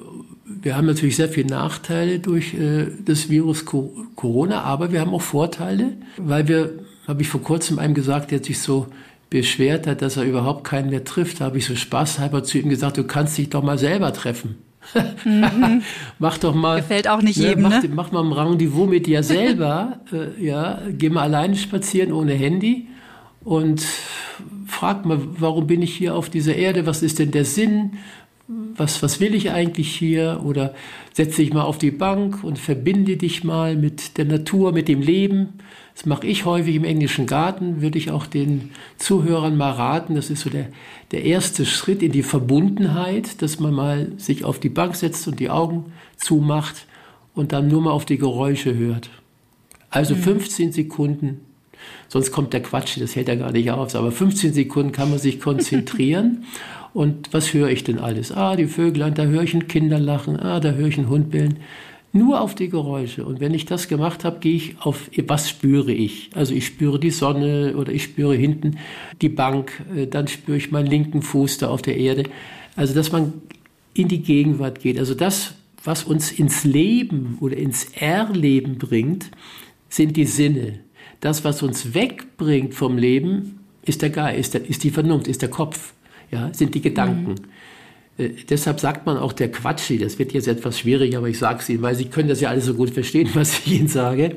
wir haben natürlich sehr viele Nachteile durch äh, das Virus Corona, aber wir haben auch Vorteile, weil wir, habe ich vor kurzem einem gesagt, der hat sich so beschwert hat, dass er überhaupt keinen mehr trifft, habe ich so spaßhalber zu ihm gesagt, du kannst dich doch mal selber treffen. mhm. <laughs> mach doch mal. Gefällt auch nicht ne, jedem, mach, ne? Mach mal ein Rendezvous mit dir selber. <laughs> äh, ja, geh mal alleine spazieren ohne Handy und frag mal, warum bin ich hier auf dieser Erde? Was ist denn der Sinn? Was, was will ich eigentlich hier? Oder setz dich mal auf die Bank und verbinde dich mal mit der Natur, mit dem Leben. Das mache ich häufig im englischen Garten, würde ich auch den Zuhörern mal raten. Das ist so der, der erste Schritt in die Verbundenheit, dass man mal sich auf die Bank setzt und die Augen zumacht und dann nur mal auf die Geräusche hört. Also mhm. 15 Sekunden, sonst kommt der Quatsch, das hält er gar nicht auf, aber 15 Sekunden kann man sich <laughs> konzentrieren. und was höre ich denn alles? Ah, die Vögel, da höre ich ein Kinderlachen, ah, da höre ich einen Hund bellen. Nur auf die Geräusche. Und wenn ich das gemacht habe, gehe ich auf, was spüre ich? Also ich spüre die Sonne oder ich spüre hinten die Bank, äh, dann spüre ich meinen linken Fuß da auf der Erde. Also dass man in die Gegenwart geht. Also das, was uns ins Leben oder ins Erleben bringt, sind die Sinne. Das, was uns wegbringt vom Leben, ist der Geist, ist die Vernunft, ist der Kopf, ja, sind die Gedanken. Mhm. Äh, deshalb sagt man auch der Quatschi, das wird jetzt etwas schwierig, aber ich sage es Ihnen, weil Sie können das ja alles so gut verstehen, <laughs> was ich Ihnen sage.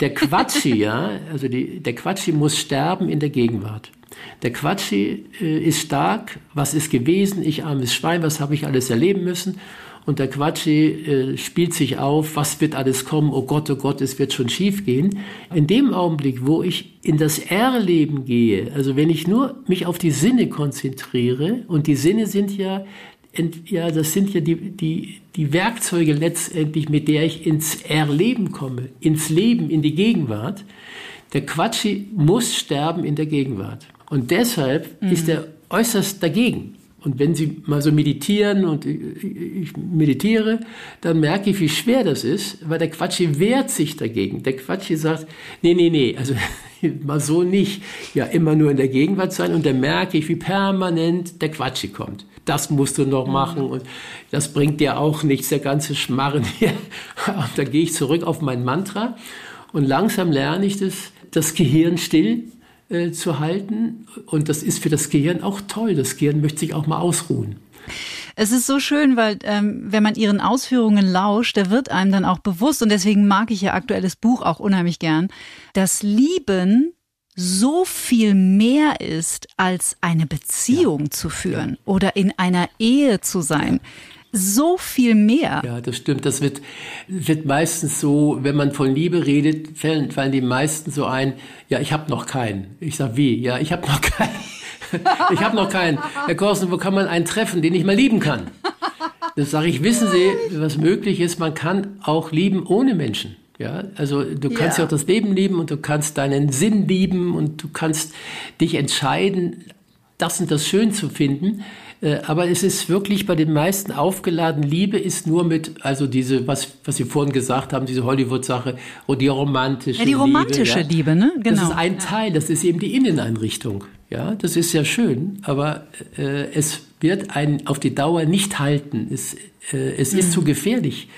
Der Quatschi, ja, also die, der Quatschi muss sterben in der Gegenwart. Der Quatschi äh, ist stark, was ist gewesen, ich armes Schwein, was habe ich alles erleben müssen. Und der Quatschi äh, spielt sich auf, was wird alles kommen, oh Gott, oh Gott, es wird schon schief gehen. In dem Augenblick, wo ich in das Erleben gehe, also wenn ich nur mich auf die Sinne konzentriere, und die Sinne sind ja, ja das sind ja die, die, die Werkzeuge letztendlich, mit der ich ins Erleben komme, ins Leben, in die Gegenwart. Der Quatschi muss sterben in der Gegenwart. Und deshalb mhm. ist er äußerst dagegen. Und wenn Sie mal so meditieren und ich meditiere, dann merke ich, wie schwer das ist, weil der Quatschi wehrt sich dagegen. Der Quatschi sagt, nee, nee, nee, also <laughs> mal so nicht. Ja, immer nur in der Gegenwart sein und dann merke ich, wie permanent der Quatschi kommt. Das musst du noch machen und das bringt dir auch nichts, der ganze Schmarren <laughs> hier. Und da gehe ich zurück auf mein Mantra und langsam lerne ich das, das Gehirn still äh, zu halten. Und das ist für das Gehirn auch toll. Das Gehirn möchte sich auch mal ausruhen. Es ist so schön, weil ähm, wenn man ihren Ausführungen lauscht, da wird einem dann auch bewusst, und deswegen mag ich ihr aktuelles Buch auch unheimlich gern, dass Lieben so viel mehr ist, als eine Beziehung ja. zu führen ja. oder in einer Ehe zu sein. Ja so viel mehr. Ja, das stimmt. Das wird, wird meistens so, wenn man von Liebe redet, fallen, fallen die meisten so ein, ja, ich habe noch keinen. Ich sag wie? Ja, ich habe noch <laughs> keinen. ich habe noch keinen. Herr Korsen, wo kann man einen treffen, den ich mal lieben kann? Das sage ich, wissen Sie, was möglich ist, man kann auch lieben ohne Menschen. Ja, also du kannst ja. ja auch das Leben lieben und du kannst deinen Sinn lieben und du kannst dich entscheiden, das und das schön zu finden. Äh, aber es ist wirklich bei den meisten aufgeladen. Liebe ist nur mit, also diese, was, was Sie vorhin gesagt haben, diese Hollywood-Sache und die romantische Liebe. Ja, die romantische Liebe, Liebe ne? Genau. Das ist ein Teil, das ist eben die Inneneinrichtung. Ja, das ist ja schön, aber äh, es wird einen auf die Dauer nicht halten. Es, äh, es ist mhm. zu gefährlich.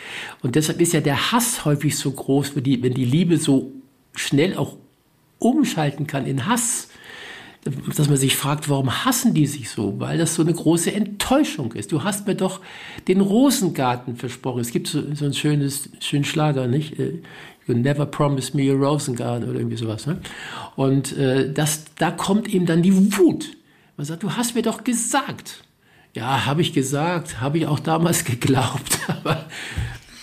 Und deshalb ist ja der Hass häufig so groß, wenn die, wenn die Liebe so schnell auch umschalten kann in Hass dass man sich fragt, warum hassen die sich so? Weil das so eine große Enttäuschung ist. Du hast mir doch den Rosengarten versprochen. Es gibt so, so ein schönes, schönen Schlager, nicht? Äh, you never promised me a Rosengarten oder irgendwie sowas. Ne? Und äh, das, da kommt eben dann die Wut. Man sagt, du hast mir doch gesagt. Ja, habe ich gesagt, habe ich auch damals <laughs> geglaubt, aber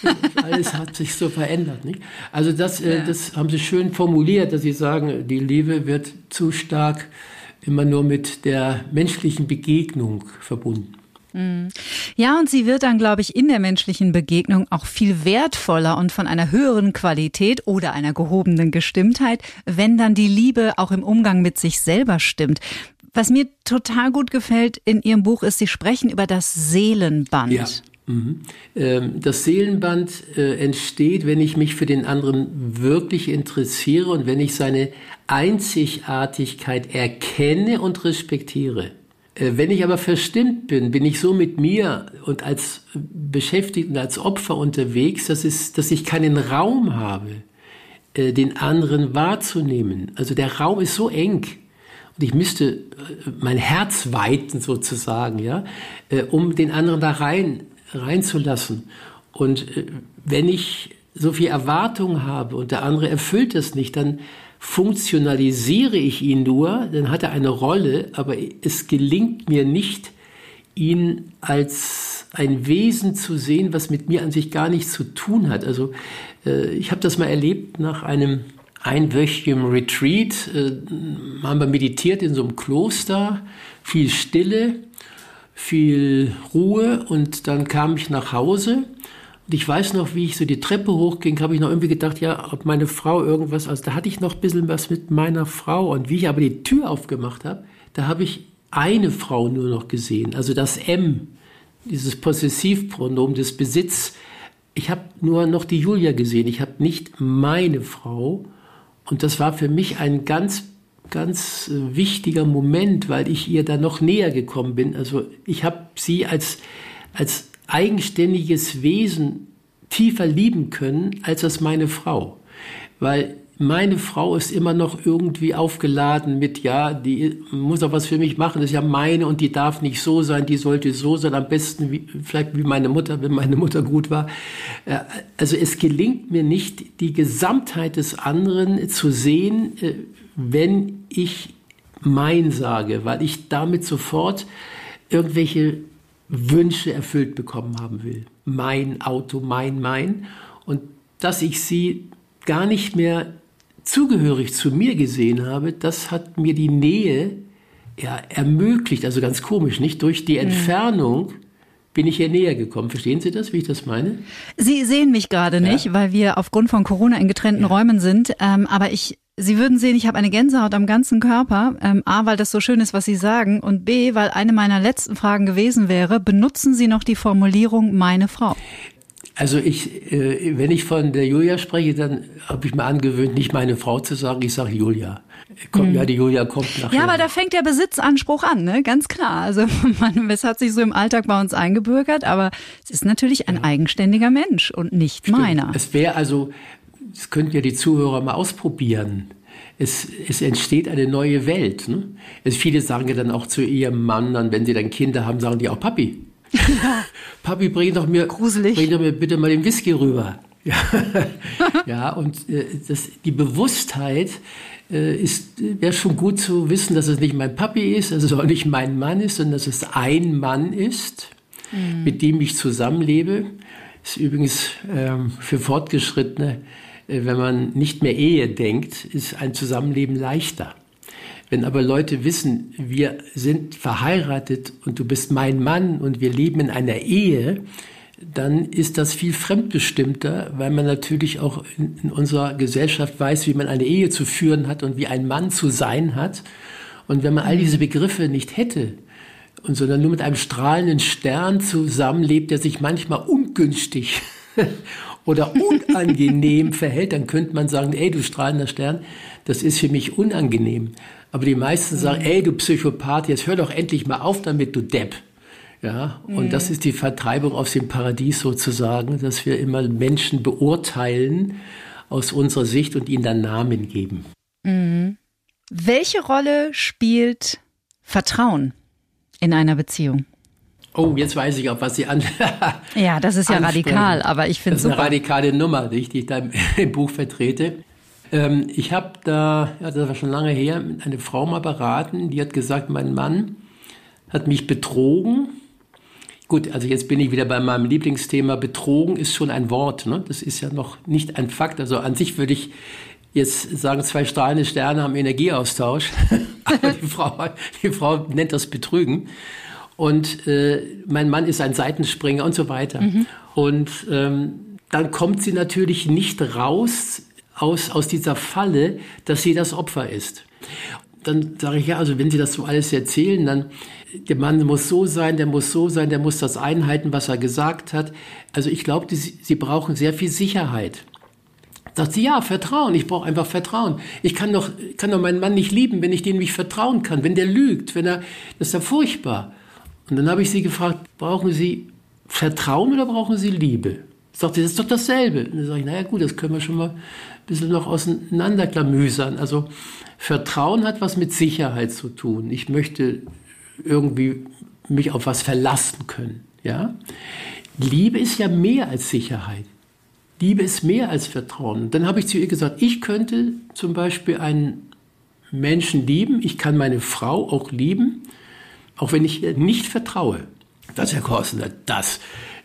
<laughs> alles hat sich so verändert. Nicht? Also das, äh, das haben Sie schön formuliert, dass Sie sagen, die Liebe wird zu stark immer nur mit der menschlichen Begegnung verbunden. Mhm. Ja, und sie wird dann, glaube ich, in der menschlichen Begegnung auch viel wertvoller und von einer höheren Qualität oder einer gehobenen Gestimmtheit, wenn dann die Liebe auch im Umgang mit sich selber stimmt. Was mir total gut gefällt in Ihrem Buch ist, Sie sprechen über das Seelenband. Ja. Mhm. Ähm, das Seelenband äh, entsteht, wenn ich mich für den anderen wirklich interessiere und wenn ich seine Einzigartigkeit erkenne und respektiere. Äh, wenn ich aber verstimmt bin, bin ich so mit mir und als Beschäftigten, als Opfer unterwegs, dass, es, dass ich keinen Raum habe, äh, den anderen wahrzunehmen. Also der Raum ist so eng und ich müsste mein Herz weiten sozusagen, ja, um den anderen da rein reinzulassen. Und äh, wenn ich so viel Erwartung habe und der andere erfüllt das nicht, dann funktionalisiere ich ihn nur, dann hat er eine Rolle, aber es gelingt mir nicht, ihn als ein Wesen zu sehen, was mit mir an sich gar nichts zu tun hat. Also äh, ich habe das mal erlebt nach einem einwöchigen Retreat, äh, haben wir meditiert in so einem Kloster, viel Stille viel Ruhe und dann kam ich nach Hause. Und ich weiß noch, wie ich so die Treppe hochging, habe ich noch irgendwie gedacht, ja, ob meine Frau irgendwas, also da hatte ich noch ein bisschen was mit meiner Frau. Und wie ich aber die Tür aufgemacht habe, da habe ich eine Frau nur noch gesehen, also das M, dieses Possessivpronomen des Besitz. Ich habe nur noch die Julia gesehen, ich habe nicht meine Frau. Und das war für mich ein ganz ganz äh, wichtiger Moment, weil ich ihr da noch näher gekommen bin. Also ich habe sie als, als eigenständiges Wesen tiefer lieben können, als das meine Frau. Weil meine Frau ist immer noch irgendwie aufgeladen mit, ja, die muss auch was für mich machen, das ist ja meine und die darf nicht so sein, die sollte so sein, am besten wie, vielleicht wie meine Mutter, wenn meine Mutter gut war. Äh, also es gelingt mir nicht, die Gesamtheit des anderen zu sehen, äh, wenn ich mein sage, weil ich damit sofort irgendwelche Wünsche erfüllt bekommen haben will. Mein Auto, mein, mein. Und dass ich sie gar nicht mehr zugehörig zu mir gesehen habe, das hat mir die Nähe ja, ermöglicht. Also ganz komisch, nicht? Durch die mhm. Entfernung bin ich ihr näher gekommen. Verstehen Sie das, wie ich das meine? Sie sehen mich gerade nicht, ja. weil wir aufgrund von Corona in getrennten ja. Räumen sind. Ähm, aber ich Sie würden sehen, ich habe eine Gänsehaut am ganzen Körper. Ähm, A, weil das so schön ist, was Sie sagen. Und B, weil eine meiner letzten Fragen gewesen wäre, benutzen Sie noch die Formulierung meine Frau? Also ich, äh, wenn ich von der Julia spreche, dann habe ich mir angewöhnt, nicht meine Frau zu sagen, ich sage Julia. Kommt, mhm. Ja, die Julia kommt nachher. Ja, aber da fängt der Besitzanspruch an, ne? ganz klar. Also <laughs> man, es hat sich so im Alltag bei uns eingebürgert, aber es ist natürlich ein ja. eigenständiger Mensch und nicht Stimmt. meiner. Es wäre also, das könnten ja die Zuhörer mal ausprobieren. Es, es entsteht eine neue Welt. Ne? Es, viele sagen ja dann auch zu ihrem Mann, dann, wenn sie dann Kinder haben, sagen die auch Papi. Ja. <laughs> Papi, bring doch, mir, Gruselig. bring doch mir bitte mal den Whisky rüber. <laughs> Ja, <laughs> ja und äh, das, die Bewusstheit äh, ist, wäre schon gut zu wissen, dass es nicht mein Papi ist, dass es auch nicht mein Mann ist, sondern dass es ein Mann ist, mhm. mit dem ich zusammenlebe. Ist übrigens ähm, für Fortgeschrittene äh, wenn man nicht mehr Ehe denkt, ist ein Zusammenleben leichter. Wenn aber Leute wissen, wir sind verheiratet und du bist mein Mann und wir leben in einer Ehe, dann ist das viel fremdbestimmter, weil man natürlich auch in, in, unserer Gesellschaft weiß, wie man eine Ehe zu führen hat und wie ein Mann zu sein hat. Und wenn man all diese Begriffe nicht hätte, und sondern nur mit einem strahlenden Stern zusammenlebt, der sich manchmal ungünstig <laughs> oder unangenehm <laughs> verhält, dann könnte man sagen, ey, du strahlender Stern, das ist für mich unangenehm. Aber die meisten sagen, ey, du Psychopath, jetzt hör doch endlich mal auf damit, du Depp. Ja, und mhm. das ist die Vertreibung aus dem Paradies sozusagen, dass wir immer Menschen beurteilen aus unserer Sicht und ihnen dann Namen geben. Mhm. Welche Rolle spielt Vertrauen in einer Beziehung? Oh, jetzt weiß ich auch, was Sie an. ja, das ist ja <laughs> radikal, aber ich finde es. Das ist eine radikale Nummer, die ich, die ich da im <laughs> Buch vertrete. Ähm, ich habe da, ja, das war schon lange her, eine Frau mal beraten, die hat gesagt, mein Mann hat mich betrogen. Gut, also jetzt bin ich wieder bei meinem Lieblingsthema. Betrogen ist schon ein Wort. Ne? Das ist ja noch nicht ein Fakt. Also an sich würde ich jetzt sagen, zwei strahlende Sterne haben Energieaustausch. <laughs> Aber die Frau, die Frau nennt das Betrügen und äh, mein Mann ist ein Seitenspringer und so weiter. Mhm. Und ähm, dann kommt sie natürlich nicht raus aus, aus dieser Falle, dass sie das Opfer ist. Dann sage ich, ja, also wenn Sie das so alles erzählen, dann der Mann muss so sein, der muss so sein, der muss das einhalten, was er gesagt hat. Also ich glaube, sie brauchen sehr viel Sicherheit. Sagt sie, ja, Vertrauen. Ich brauche einfach Vertrauen. Ich kann doch, kann doch meinen Mann nicht lieben, wenn ich dem nicht vertrauen kann. Wenn der lügt, wenn er, das ist ja furchtbar. Und dann habe ich sie gefragt, brauchen Sie Vertrauen oder brauchen Sie Liebe? Sagt sie, das ist doch dasselbe. Und dann sage ich, naja gut, das können wir schon mal ein bisschen noch auseinanderklamüsern. Also Vertrauen hat was mit Sicherheit zu tun. Ich möchte irgendwie mich auf was verlassen können. Ja? Liebe ist ja mehr als Sicherheit. Liebe ist mehr als Vertrauen. Und dann habe ich zu ihr gesagt, ich könnte zum Beispiel einen Menschen lieben, ich kann meine Frau auch lieben, auch wenn ich ihr nicht vertraue. Das, Herr Korsen, das,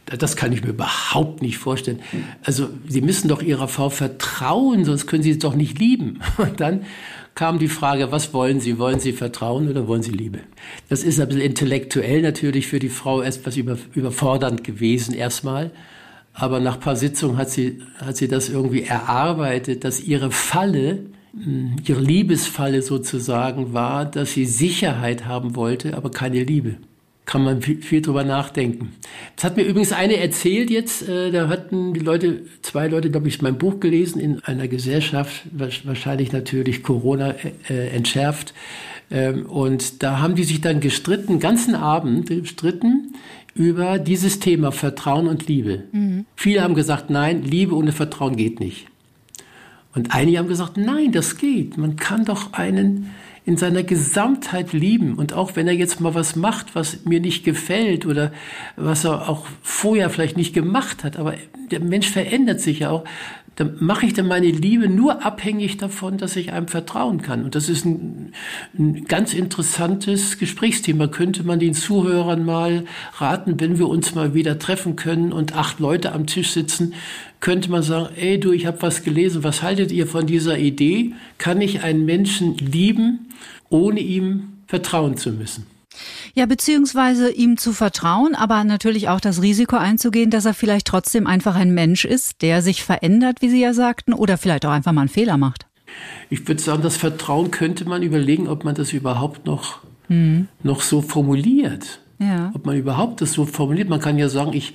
das kann ich mir überhaupt nicht vorstellen. Also, Sie müssen doch Ihrer Frau vertrauen, sonst können Sie sie doch nicht lieben. <laughs> Und dann kam die Frage, was wollen Sie? Wollen Sie Vertrauen oder wollen Sie Liebe? Das ist ein bisschen intellektuell natürlich für die Frau etwas über, überfordernd gewesen erstmal. Aber nach ein paar Sitzungen hat sie, hat sie das irgendwie erarbeitet, dass ihre Falle ihre Liebesfalle sozusagen war, dass sie Sicherheit haben wollte, aber keine Liebe. Kann man viel, viel drüber nachdenken. Das hat mir übrigens eine erzählt jetzt, äh, da hatten die Leute, zwei Leute, glaube ich, mein Buch gelesen in einer Gesellschaft, wahrscheinlich natürlich Corona äh, entschärft. Ähm, und da haben die sich dann gestritten, ganzen Abend gestritten über dieses Thema Vertrauen und Liebe. Mhm. Viele haben gesagt, nein, Liebe ohne Vertrauen geht nicht. Und einige haben gesagt, nein, das geht. Man kann doch einen in seiner Gesamtheit lieben. Und auch wenn er jetzt mal was macht, was mir nicht gefällt oder was er auch vorher vielleicht nicht gemacht hat, aber der Mensch verändert sich ja auch, dann mache ich dann meine Liebe nur abhängig davon, dass ich einem vertrauen kann. Und das ist ein, ein, ganz interessantes Gesprächsthema. Könnte man den Zuhörern mal raten, wenn wir uns mal wieder treffen können und acht Leute am Tisch sitzen, könnte man sagen, ey du, ich habe was gelesen, was haltet ihr von dieser Idee? Kann ich einen Menschen lieben, ohne ihm vertrauen zu müssen? Ja, beziehungsweise ihm zu vertrauen, aber natürlich auch das Risiko einzugehen, dass er vielleicht trotzdem einfach ein Mensch ist, der sich verändert, wie Sie ja sagten, oder vielleicht auch einfach mal einen Fehler macht. Ich würde sagen, das Vertrauen könnte man überlegen, ob man das überhaupt noch, mhm. noch so formuliert. Ja. Ob man überhaupt das so formuliert. Man kann ja sagen, ich,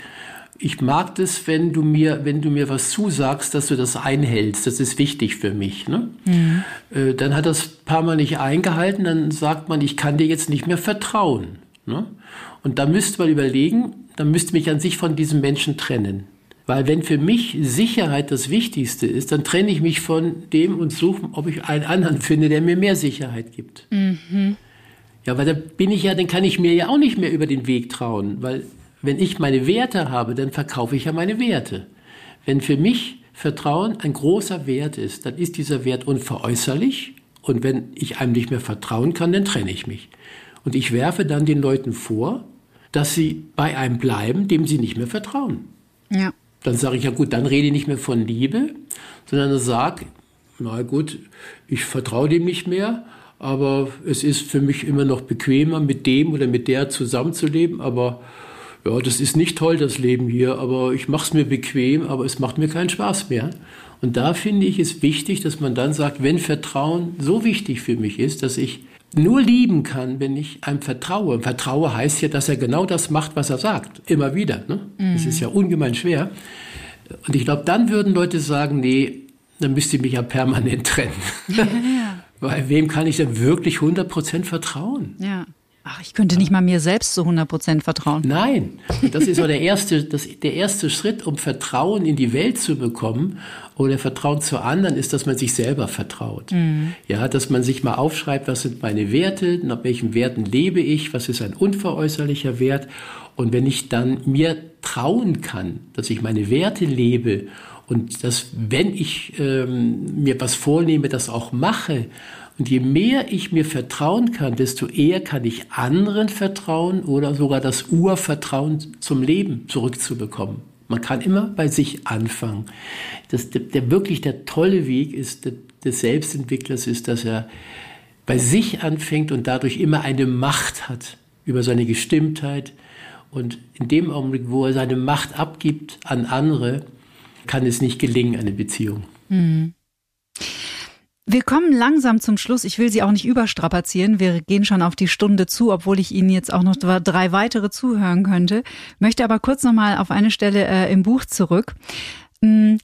ich mag das, wenn du mir, wenn du mir was zusagst, dass du das einhältst. Das ist wichtig für mich. Ne? Mhm. Äh, dann hat das ein paar Mal nicht eingehalten, dann sagt man, ich kann dir jetzt nicht mehr vertrauen. Ne? Und da müsste man überlegen, dann müsste mich an sich von diesem Menschen trennen. Weil wenn für mich Sicherheit das Wichtigste ist, dann trenne ich mich von dem und suche, ob ich einen anderen finde, der mir mehr Sicherheit gibt. Mhm. Ja, weil da bin ich ja, dann kann ich mir ja auch nicht mehr über den Weg trauen, weil wenn ich meine Werte habe, dann verkaufe ich ja meine Werte. Wenn für mich Vertrauen ein großer Wert ist, dann ist dieser Wert unveräußerlich und wenn ich einem nicht mehr vertrauen kann, dann trenne ich mich. Und ich werfe dann den Leuten vor, dass sie bei einem bleiben, dem sie nicht mehr vertrauen. Ja. Dann sage ich, ja gut, dann rede ich nicht mehr von Liebe, sondern sage, na gut, ich vertraue dem nicht mehr, aber es ist für mich immer noch bequemer, mit dem oder mit der zusammenzuleben, aber ja, das ist nicht toll, das Leben hier, aber ich mache es mir bequem, aber es macht mir keinen Spaß mehr. Und da finde ich es wichtig, dass man dann sagt, wenn Vertrauen so wichtig für mich ist, dass ich nur lieben kann, wenn ich einem vertraue. Vertraue heißt ja, dass er genau das macht, was er sagt. Immer wieder. Ne? Mhm. Das ist ja ungemein schwer. Und ich glaube, dann würden Leute sagen, nee, dann müsst ihr mich ja permanent trennen. Ja, <laughs> ja. Weil wem kann ich denn wirklich 100% vertrauen? Ja. Ach, ich könnte nicht mal mir selbst zu 100 Prozent vertrauen. Nein, das ist so der erste, das, der erste Schritt, um Vertrauen in die Welt zu bekommen oder Vertrauen zu anderen, ist, dass man sich selber vertraut. Mhm. Ja, dass man sich mal aufschreibt, was sind meine Werte, nach welchen Werten lebe ich, was ist ein unveräußerlicher Wert. Und wenn ich dann mir trauen kann, dass ich meine Werte lebe und dass, wenn ich ähm, mir was vornehme, das auch mache und je mehr ich mir vertrauen kann, desto eher kann ich anderen vertrauen oder sogar das Urvertrauen zum Leben zurückzubekommen. Man kann immer bei sich anfangen. Das, der, der wirklich der tolle Weg ist, der, des Selbstentwicklers ist, dass er bei sich anfängt und dadurch immer eine Macht hat über seine Gestimmtheit. Und in dem Augenblick, wo er seine Macht abgibt an andere, kann es nicht gelingen, eine Beziehung. Mhm. Wir kommen langsam zum Schluss. Ich will Sie auch nicht überstrapazieren. Wir gehen schon auf die Stunde zu, obwohl ich Ihnen jetzt auch noch drei weitere zuhören könnte. Möchte aber kurz noch mal auf eine Stelle äh, im Buch zurück. Hm,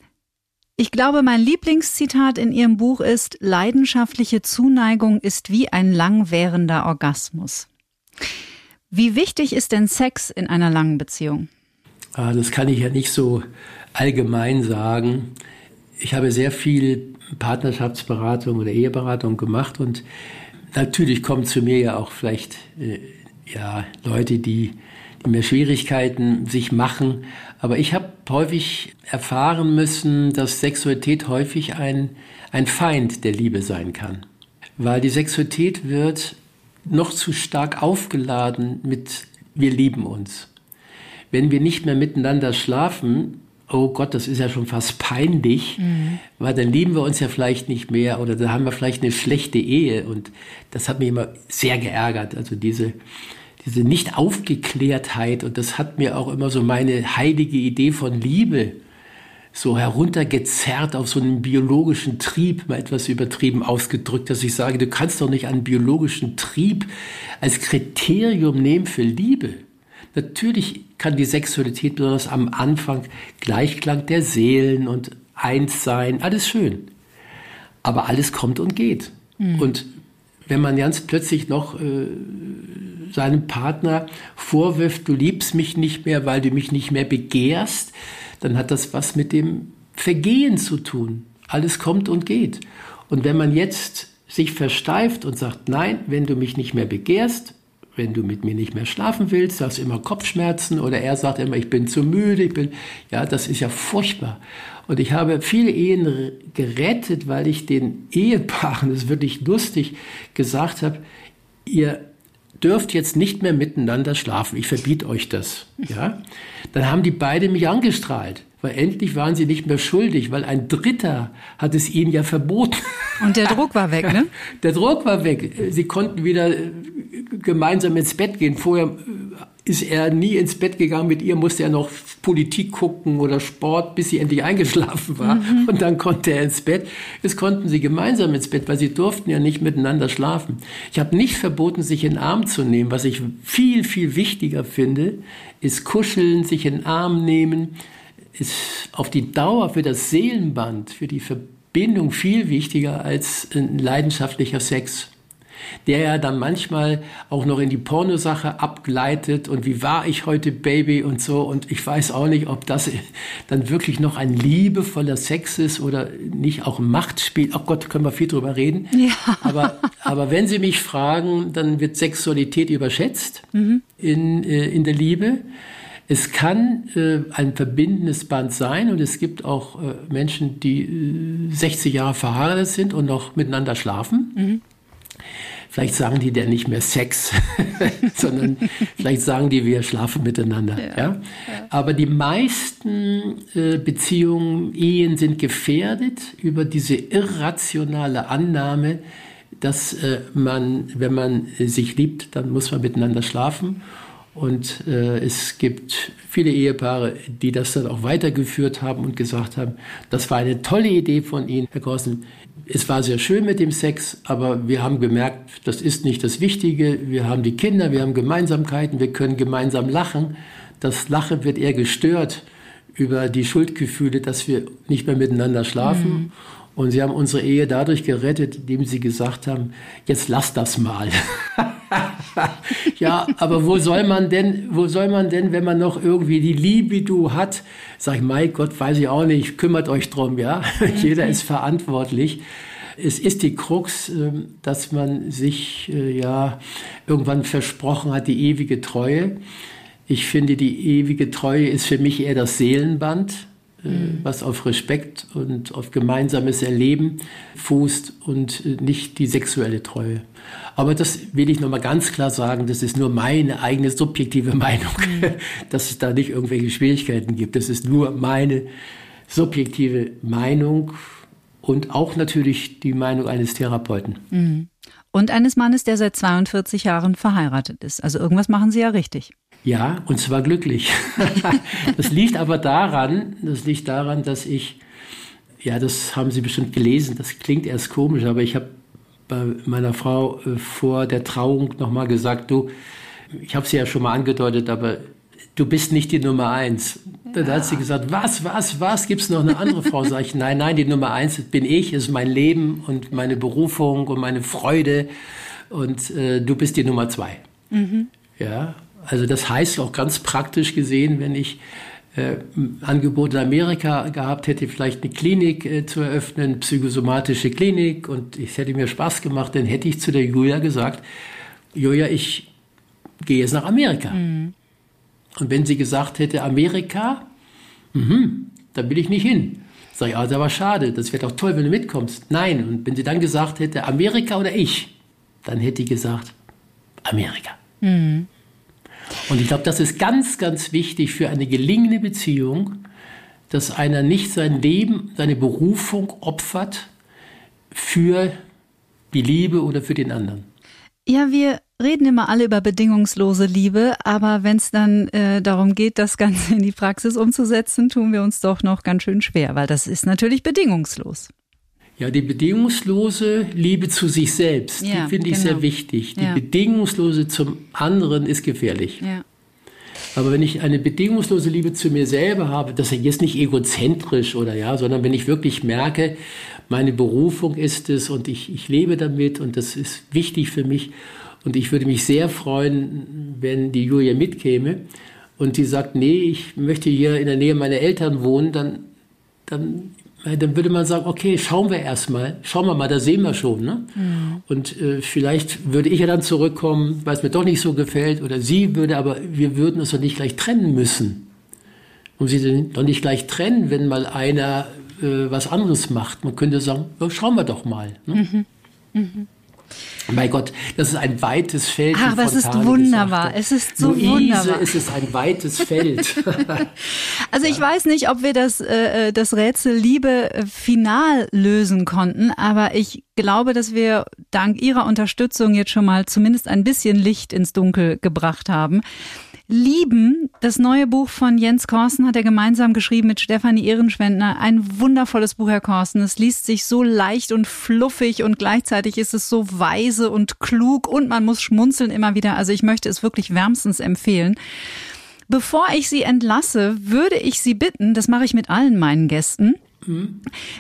ich glaube, mein Lieblingszitat in Ihrem Buch ist, leidenschaftliche Zuneigung ist wie ein langwährender Orgasmus. Wie wichtig ist denn Sex in einer langen Beziehung? Ah, das kann ich ja nicht so allgemein sagen. Ich habe sehr viel Partnerschaftsberatung oder Eheberatung gemacht und natürlich kommen zu mir ja auch vielleicht äh, ja, Leute, die, die mir Schwierigkeiten sich machen. Aber ich habe häufig erfahren müssen, dass Sexualität häufig ein, ein Feind der Liebe sein kann. Weil die Sexualität wird noch zu stark aufgeladen mit wir lieben uns. Wenn wir nicht mehr miteinander schlafen, oh Gott, das ist ja schon fast peinlich, mhm. weil dann lieben wir uns ja vielleicht nicht mehr oder dann haben wir vielleicht eine schlechte Ehe und das hat mich immer sehr geärgert. Also diese, diese Nicht-Aufgeklärtheit und das hat mir auch immer so meine heilige Idee von Liebe so heruntergezerrt auf so einen biologischen Trieb, mal etwas übertrieben ausgedrückt, dass ich sage, du kannst doch nicht einen biologischen Trieb als Kriterium nehmen für Liebe. Natürlich kann die Sexualität besonders am Anfang Gleichklang der Seelen und eins sein, alles schön. Aber alles kommt und geht. Mhm. Und wenn man ganz plötzlich noch äh, seinem Partner vorwirft, du liebst mich nicht mehr, weil du mich nicht mehr begehrst, dann hat das was mit dem Vergehen zu tun. Alles kommt und geht. Und wenn man jetzt sich versteift und sagt, nein, wenn du mich nicht mehr begehrst, wenn du mit mir nicht mehr schlafen willst, hast du immer Kopfschmerzen oder er sagt immer, ich bin zu müde, ich bin, ja, das ist ja furchtbar. Und ich habe viele Ehen gerettet, weil ich den Ehepaaren, das ist wirklich lustig, gesagt habe, ihr dürft jetzt nicht mehr miteinander schlafen, ich verbiete euch das. Ja? Dann haben die beide mich angestrahlt weil endlich waren sie nicht mehr schuldig, weil ein Dritter hat es ihnen ja verboten. Und der Druck war weg, ne? <laughs> Der Druck war weg. Sie konnten wieder äh, gemeinsam ins Bett gehen. Vorher ist er nie ins Bett gegangen. Mit ihr musste er noch Politik gucken oder Sport, bis sie endlich eingeschlafen war. Mhm. Und dann konnte er ins Bett. Es konnten sie gemeinsam ins Bett, weil sie durften ja nicht miteinander schlafen. Ich habe nicht verboten, sich in den Arm zu nehmen. Was ich viel, viel wichtiger finde, ist kuscheln, sich in den Arm nehmen. Ist auf die Dauer für das Seelenband, für die Verbindung viel wichtiger als ein leidenschaftlicher Sex der ja dann manchmal auch noch in die Pornosache abgleitet und wie war ich heute Baby und so und ich weiß auch nicht, ob das <laughs> dann wirklich noch ein liebevoller Sex ist oder nicht auch Machtspiel. Oh Gott, können wir viel drüber reden. Ja. Aber, aber wenn Sie mich fragen, dann wird Sexualität überschätzt mhm. in, äh, in der Liebe. Es kann äh, ein verbindendes Band sein und es gibt auch äh, Menschen, die äh, 60 Jahre verheiratet sind und noch miteinander schlafen. Mhm. Vielleicht sagen die dann nicht mehr Sex, <laughs> sondern vielleicht sagen die, wir schlafen miteinander. Ja, ja? Aber die meisten äh, Beziehungen, Ehen sind gefährdet über diese irrationale Annahme, dass äh, man, wenn man sich liebt, dann muss man miteinander schlafen. Und äh, es gibt viele Ehepaare, die das dann auch weitergeführt haben und gesagt haben, das war eine tolle Idee von Ihnen, Herr Korsen es war sehr schön mit dem Sex, aber wir haben gemerkt, das ist nicht das Wichtige. Wir haben die Kinder, wir haben Gemeinsamkeiten, wir können gemeinsam lachen. Das Lachen wird eher gestört über die Schuldgefühle, dass wir nicht mehr miteinander schlafen. Mhm. Und sie haben unsere Ehe dadurch gerettet, indem sie gesagt haben, jetzt lass das mal. <laughs> ja, aber wo soll man denn, wo soll man denn, wenn man noch irgendwie die Liebe du hat, sag ich, mein Gott, weiß ich auch nicht, kümmert euch drum, ja. <laughs> Jeder ist verantwortlich. Es ist die Krux, ähm, dass man sich äh, ja irgendwann versprochen hat, die ewige Treue. Ich finde, die ewige Treue ist für mich eher das Seelenband. Was auf Respekt und auf gemeinsames Erleben fußt und äh, nicht die sexuelle Treue. Aber das will ich nochmal ganz klar sagen, das ist nur meine eigene subjektive <laughs> Meinung, mhm. dass es da nicht irgendwelche Schwierigkeiten gibt. Das ist nur meine subjektive Meinung und auch natürlich die Meinung eines Therapeuten. Mhm. Und eines Mannes, der seit 42 Jahren verheiratet ist. Also irgendwas machen Sie ja richtig. Ja, und zwar glücklich. <laughs> das liegt aber daran, das liegt daran, dass ich, ja, das haben Sie bestimmt gelesen, das klingt erst komisch, aber ich habe bei meiner Frau äh, vor der Trauung nochmal gesagt, du, ich habe sie ja schon mal angedeutet, aber du bist nicht die Nummer eins. Dann ja. hat sie gesagt, was, was, was, gibt es noch eine andere Frau? Sag ich, nein, nein, die Nummer eins bin ich, ist mein Leben und meine Berufung und meine Freude und äh, du bist die Nummer zwei. Mhm. Ja, also das heißt auch ganz praktisch gesehen, wenn ich äh, Angebot in Amerika gehabt hätte, vielleicht eine Klinik äh, zu eröffnen, psychosomatische Klinik und es hätte mir Spaß gemacht, dann hätte ich zu der Julia gesagt, Julia, ich gehe jetzt nach Amerika. Mhm. Und wenn sie gesagt hätte, Amerika, mh, da will ich nicht hin. Sag ich, ah, das war schade, das wäre doch toll, wenn du mitkommst. Nein, und wenn sie dann gesagt hätte, Amerika oder ich, dann hätte ich gesagt, Amerika. Mhm. Und ich glaube, das ist ganz, ganz wichtig für eine gelingende Beziehung, dass einer nicht sein Leben, seine Berufung opfert für die Liebe oder für den anderen. Ja, wir reden immer alle über bedingungslose Liebe, aber wenn es dann äh, darum geht, das Ganze in die Praxis umzusetzen, tun wir uns doch noch ganz schön schwer, weil das ist natürlich bedingungslos. Ja, die bedingungslose Liebe zu sich selbst, ja, die finde ich genau. sehr wichtig. Die ja. bedingungslose zum anderen ist gefährlich. Ja. Aber wenn ich eine bedingungslose Liebe zu mir selber habe, das ist jetzt nicht egozentrisch oder ja, sondern wenn ich wirklich merke, meine Berufung ist es und ich, ich lebe damit und das ist wichtig für mich und ich würde mich sehr freuen, wenn die Julia mitkäme und die sagt, nee, ich möchte hier in der Nähe meiner Eltern wohnen, dann, dann dann würde man sagen, okay, schauen wir erstmal, schauen wir mal, da sehen wir schon. Ne? Mhm. Und äh, vielleicht würde ich ja dann zurückkommen, weil es mir doch nicht so gefällt, oder sie würde, aber wir würden uns doch nicht gleich trennen müssen. Und sie sind doch nicht gleich trennen, wenn mal einer äh, was anderes macht. Man könnte sagen, ja, schauen wir doch mal. Ne? Mhm. Mhm. Mein Gott, das ist ein weites Feld. Ach, aber es ist wunderbar. Es ist so Luise, wunderbar. Es ist ein weites Feld. <laughs> also ich weiß nicht, ob wir das, äh, äh, das Rätsel Liebe äh, final lösen konnten, aber ich glaube, dass wir dank Ihrer Unterstützung jetzt schon mal zumindest ein bisschen Licht ins Dunkel gebracht haben. Lieben. Das neue Buch von Jens Korsten hat er gemeinsam geschrieben mit Stefanie Ehrenschwendner. Ein wundervolles Buch, Herr Korsten. Es liest sich so leicht und fluffig und gleichzeitig ist es so weise und klug und man muss schmunzeln immer wieder. Also ich möchte es wirklich wärmstens empfehlen. Bevor ich Sie entlasse, würde ich Sie bitten, das mache ich mit allen meinen Gästen,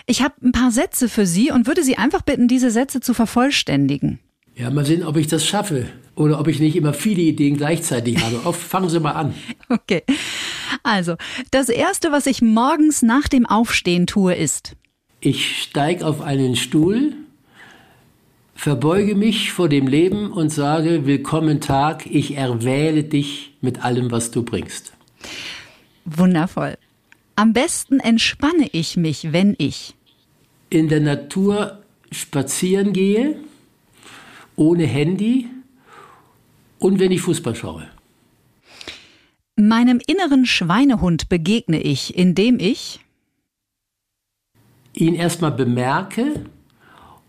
ich habe ein paar Sätze für Sie und würde Sie einfach bitten, diese Sätze zu vervollständigen. Ja, mal sehen, ob ich das schaffe oder ob ich nicht immer viele Ideen gleichzeitig habe. Oft fangen Sie mal an. <laughs> Okay. Also, das Erste, was ich morgens nach dem Aufstehen tue, ist. Ich steige auf einen Stuhl, verbeuge mich vor dem Leben und sage, willkommen Tag, ich erwähle dich mit allem, was du bringst. Wundervoll. Am besten entspanne ich mich, wenn ich in der Natur spazieren gehe, ohne Handy und wenn ich Fußball schaue. Meinem inneren Schweinehund begegne ich, indem ich ihn erstmal bemerke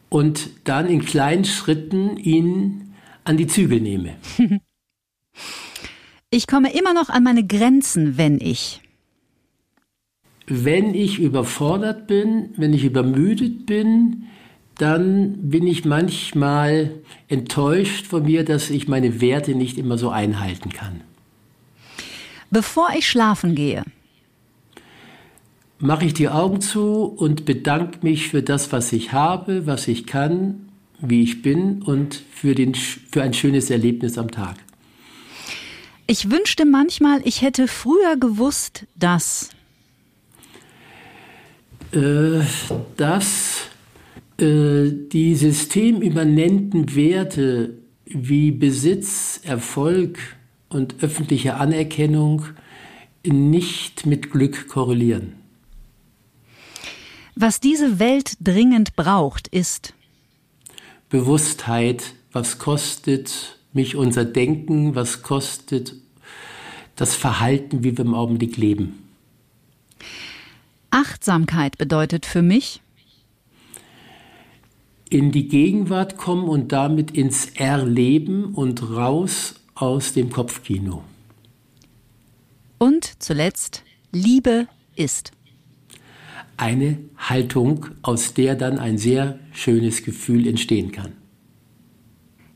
und dann in kleinen Schritten ihn an die Zügel nehme. <laughs> ich komme immer noch an meine Grenzen, wenn ich wenn ich überfordert bin, wenn ich übermüdet bin, dann bin ich manchmal enttäuscht von mir, dass ich meine Werte nicht immer so einhalten kann. Bevor ich schlafen gehe, mache ich die Augen zu und bedanke mich für das, was ich habe, was ich kann, wie ich bin und für, den, für ein schönes Erlebnis am Tag. Ich wünschte manchmal, ich hätte früher gewusst, dass äh, dass äh, die systemimmanenten Werte wie Besitz, Erfolg und öffentliche Anerkennung nicht mit Glück korrelieren. Was diese Welt dringend braucht, ist Bewusstheit, was kostet mich unser Denken, was kostet das Verhalten, wie wir im Augenblick leben. Achtsamkeit bedeutet für mich? In die Gegenwart kommen und damit ins Erleben und raus aus dem Kopfkino. Und zuletzt, Liebe ist. Eine Haltung, aus der dann ein sehr schönes Gefühl entstehen kann.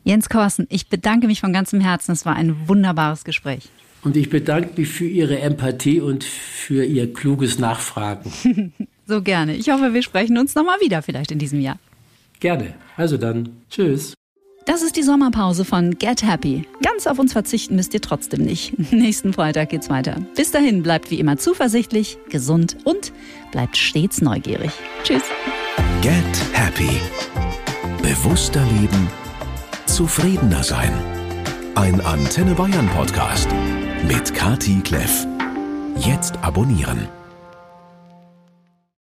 Jens Korsen, ich bedanke mich von ganzem Herzen. Es war ein wunderbares Gespräch. Und ich bedanke mich für Ihre Empathie und für Ihr kluges Nachfragen. <laughs> so gerne. Ich hoffe, wir sprechen uns nochmal wieder, vielleicht in diesem Jahr. Gerne. Also dann, tschüss. Das ist die Sommerpause von Get Happy. Ganz auf uns verzichten müsst ihr trotzdem nicht. <laughs> Nächsten Freitag geht's weiter. Bis dahin bleibt wie immer zuversichtlich, gesund und bleibt stets neugierig. Tschüss. Get Happy. Bewusster leben. Zufriedener sein. Ein Antenne Bayern Podcast mit Kati Kleff. Jetzt abonnieren.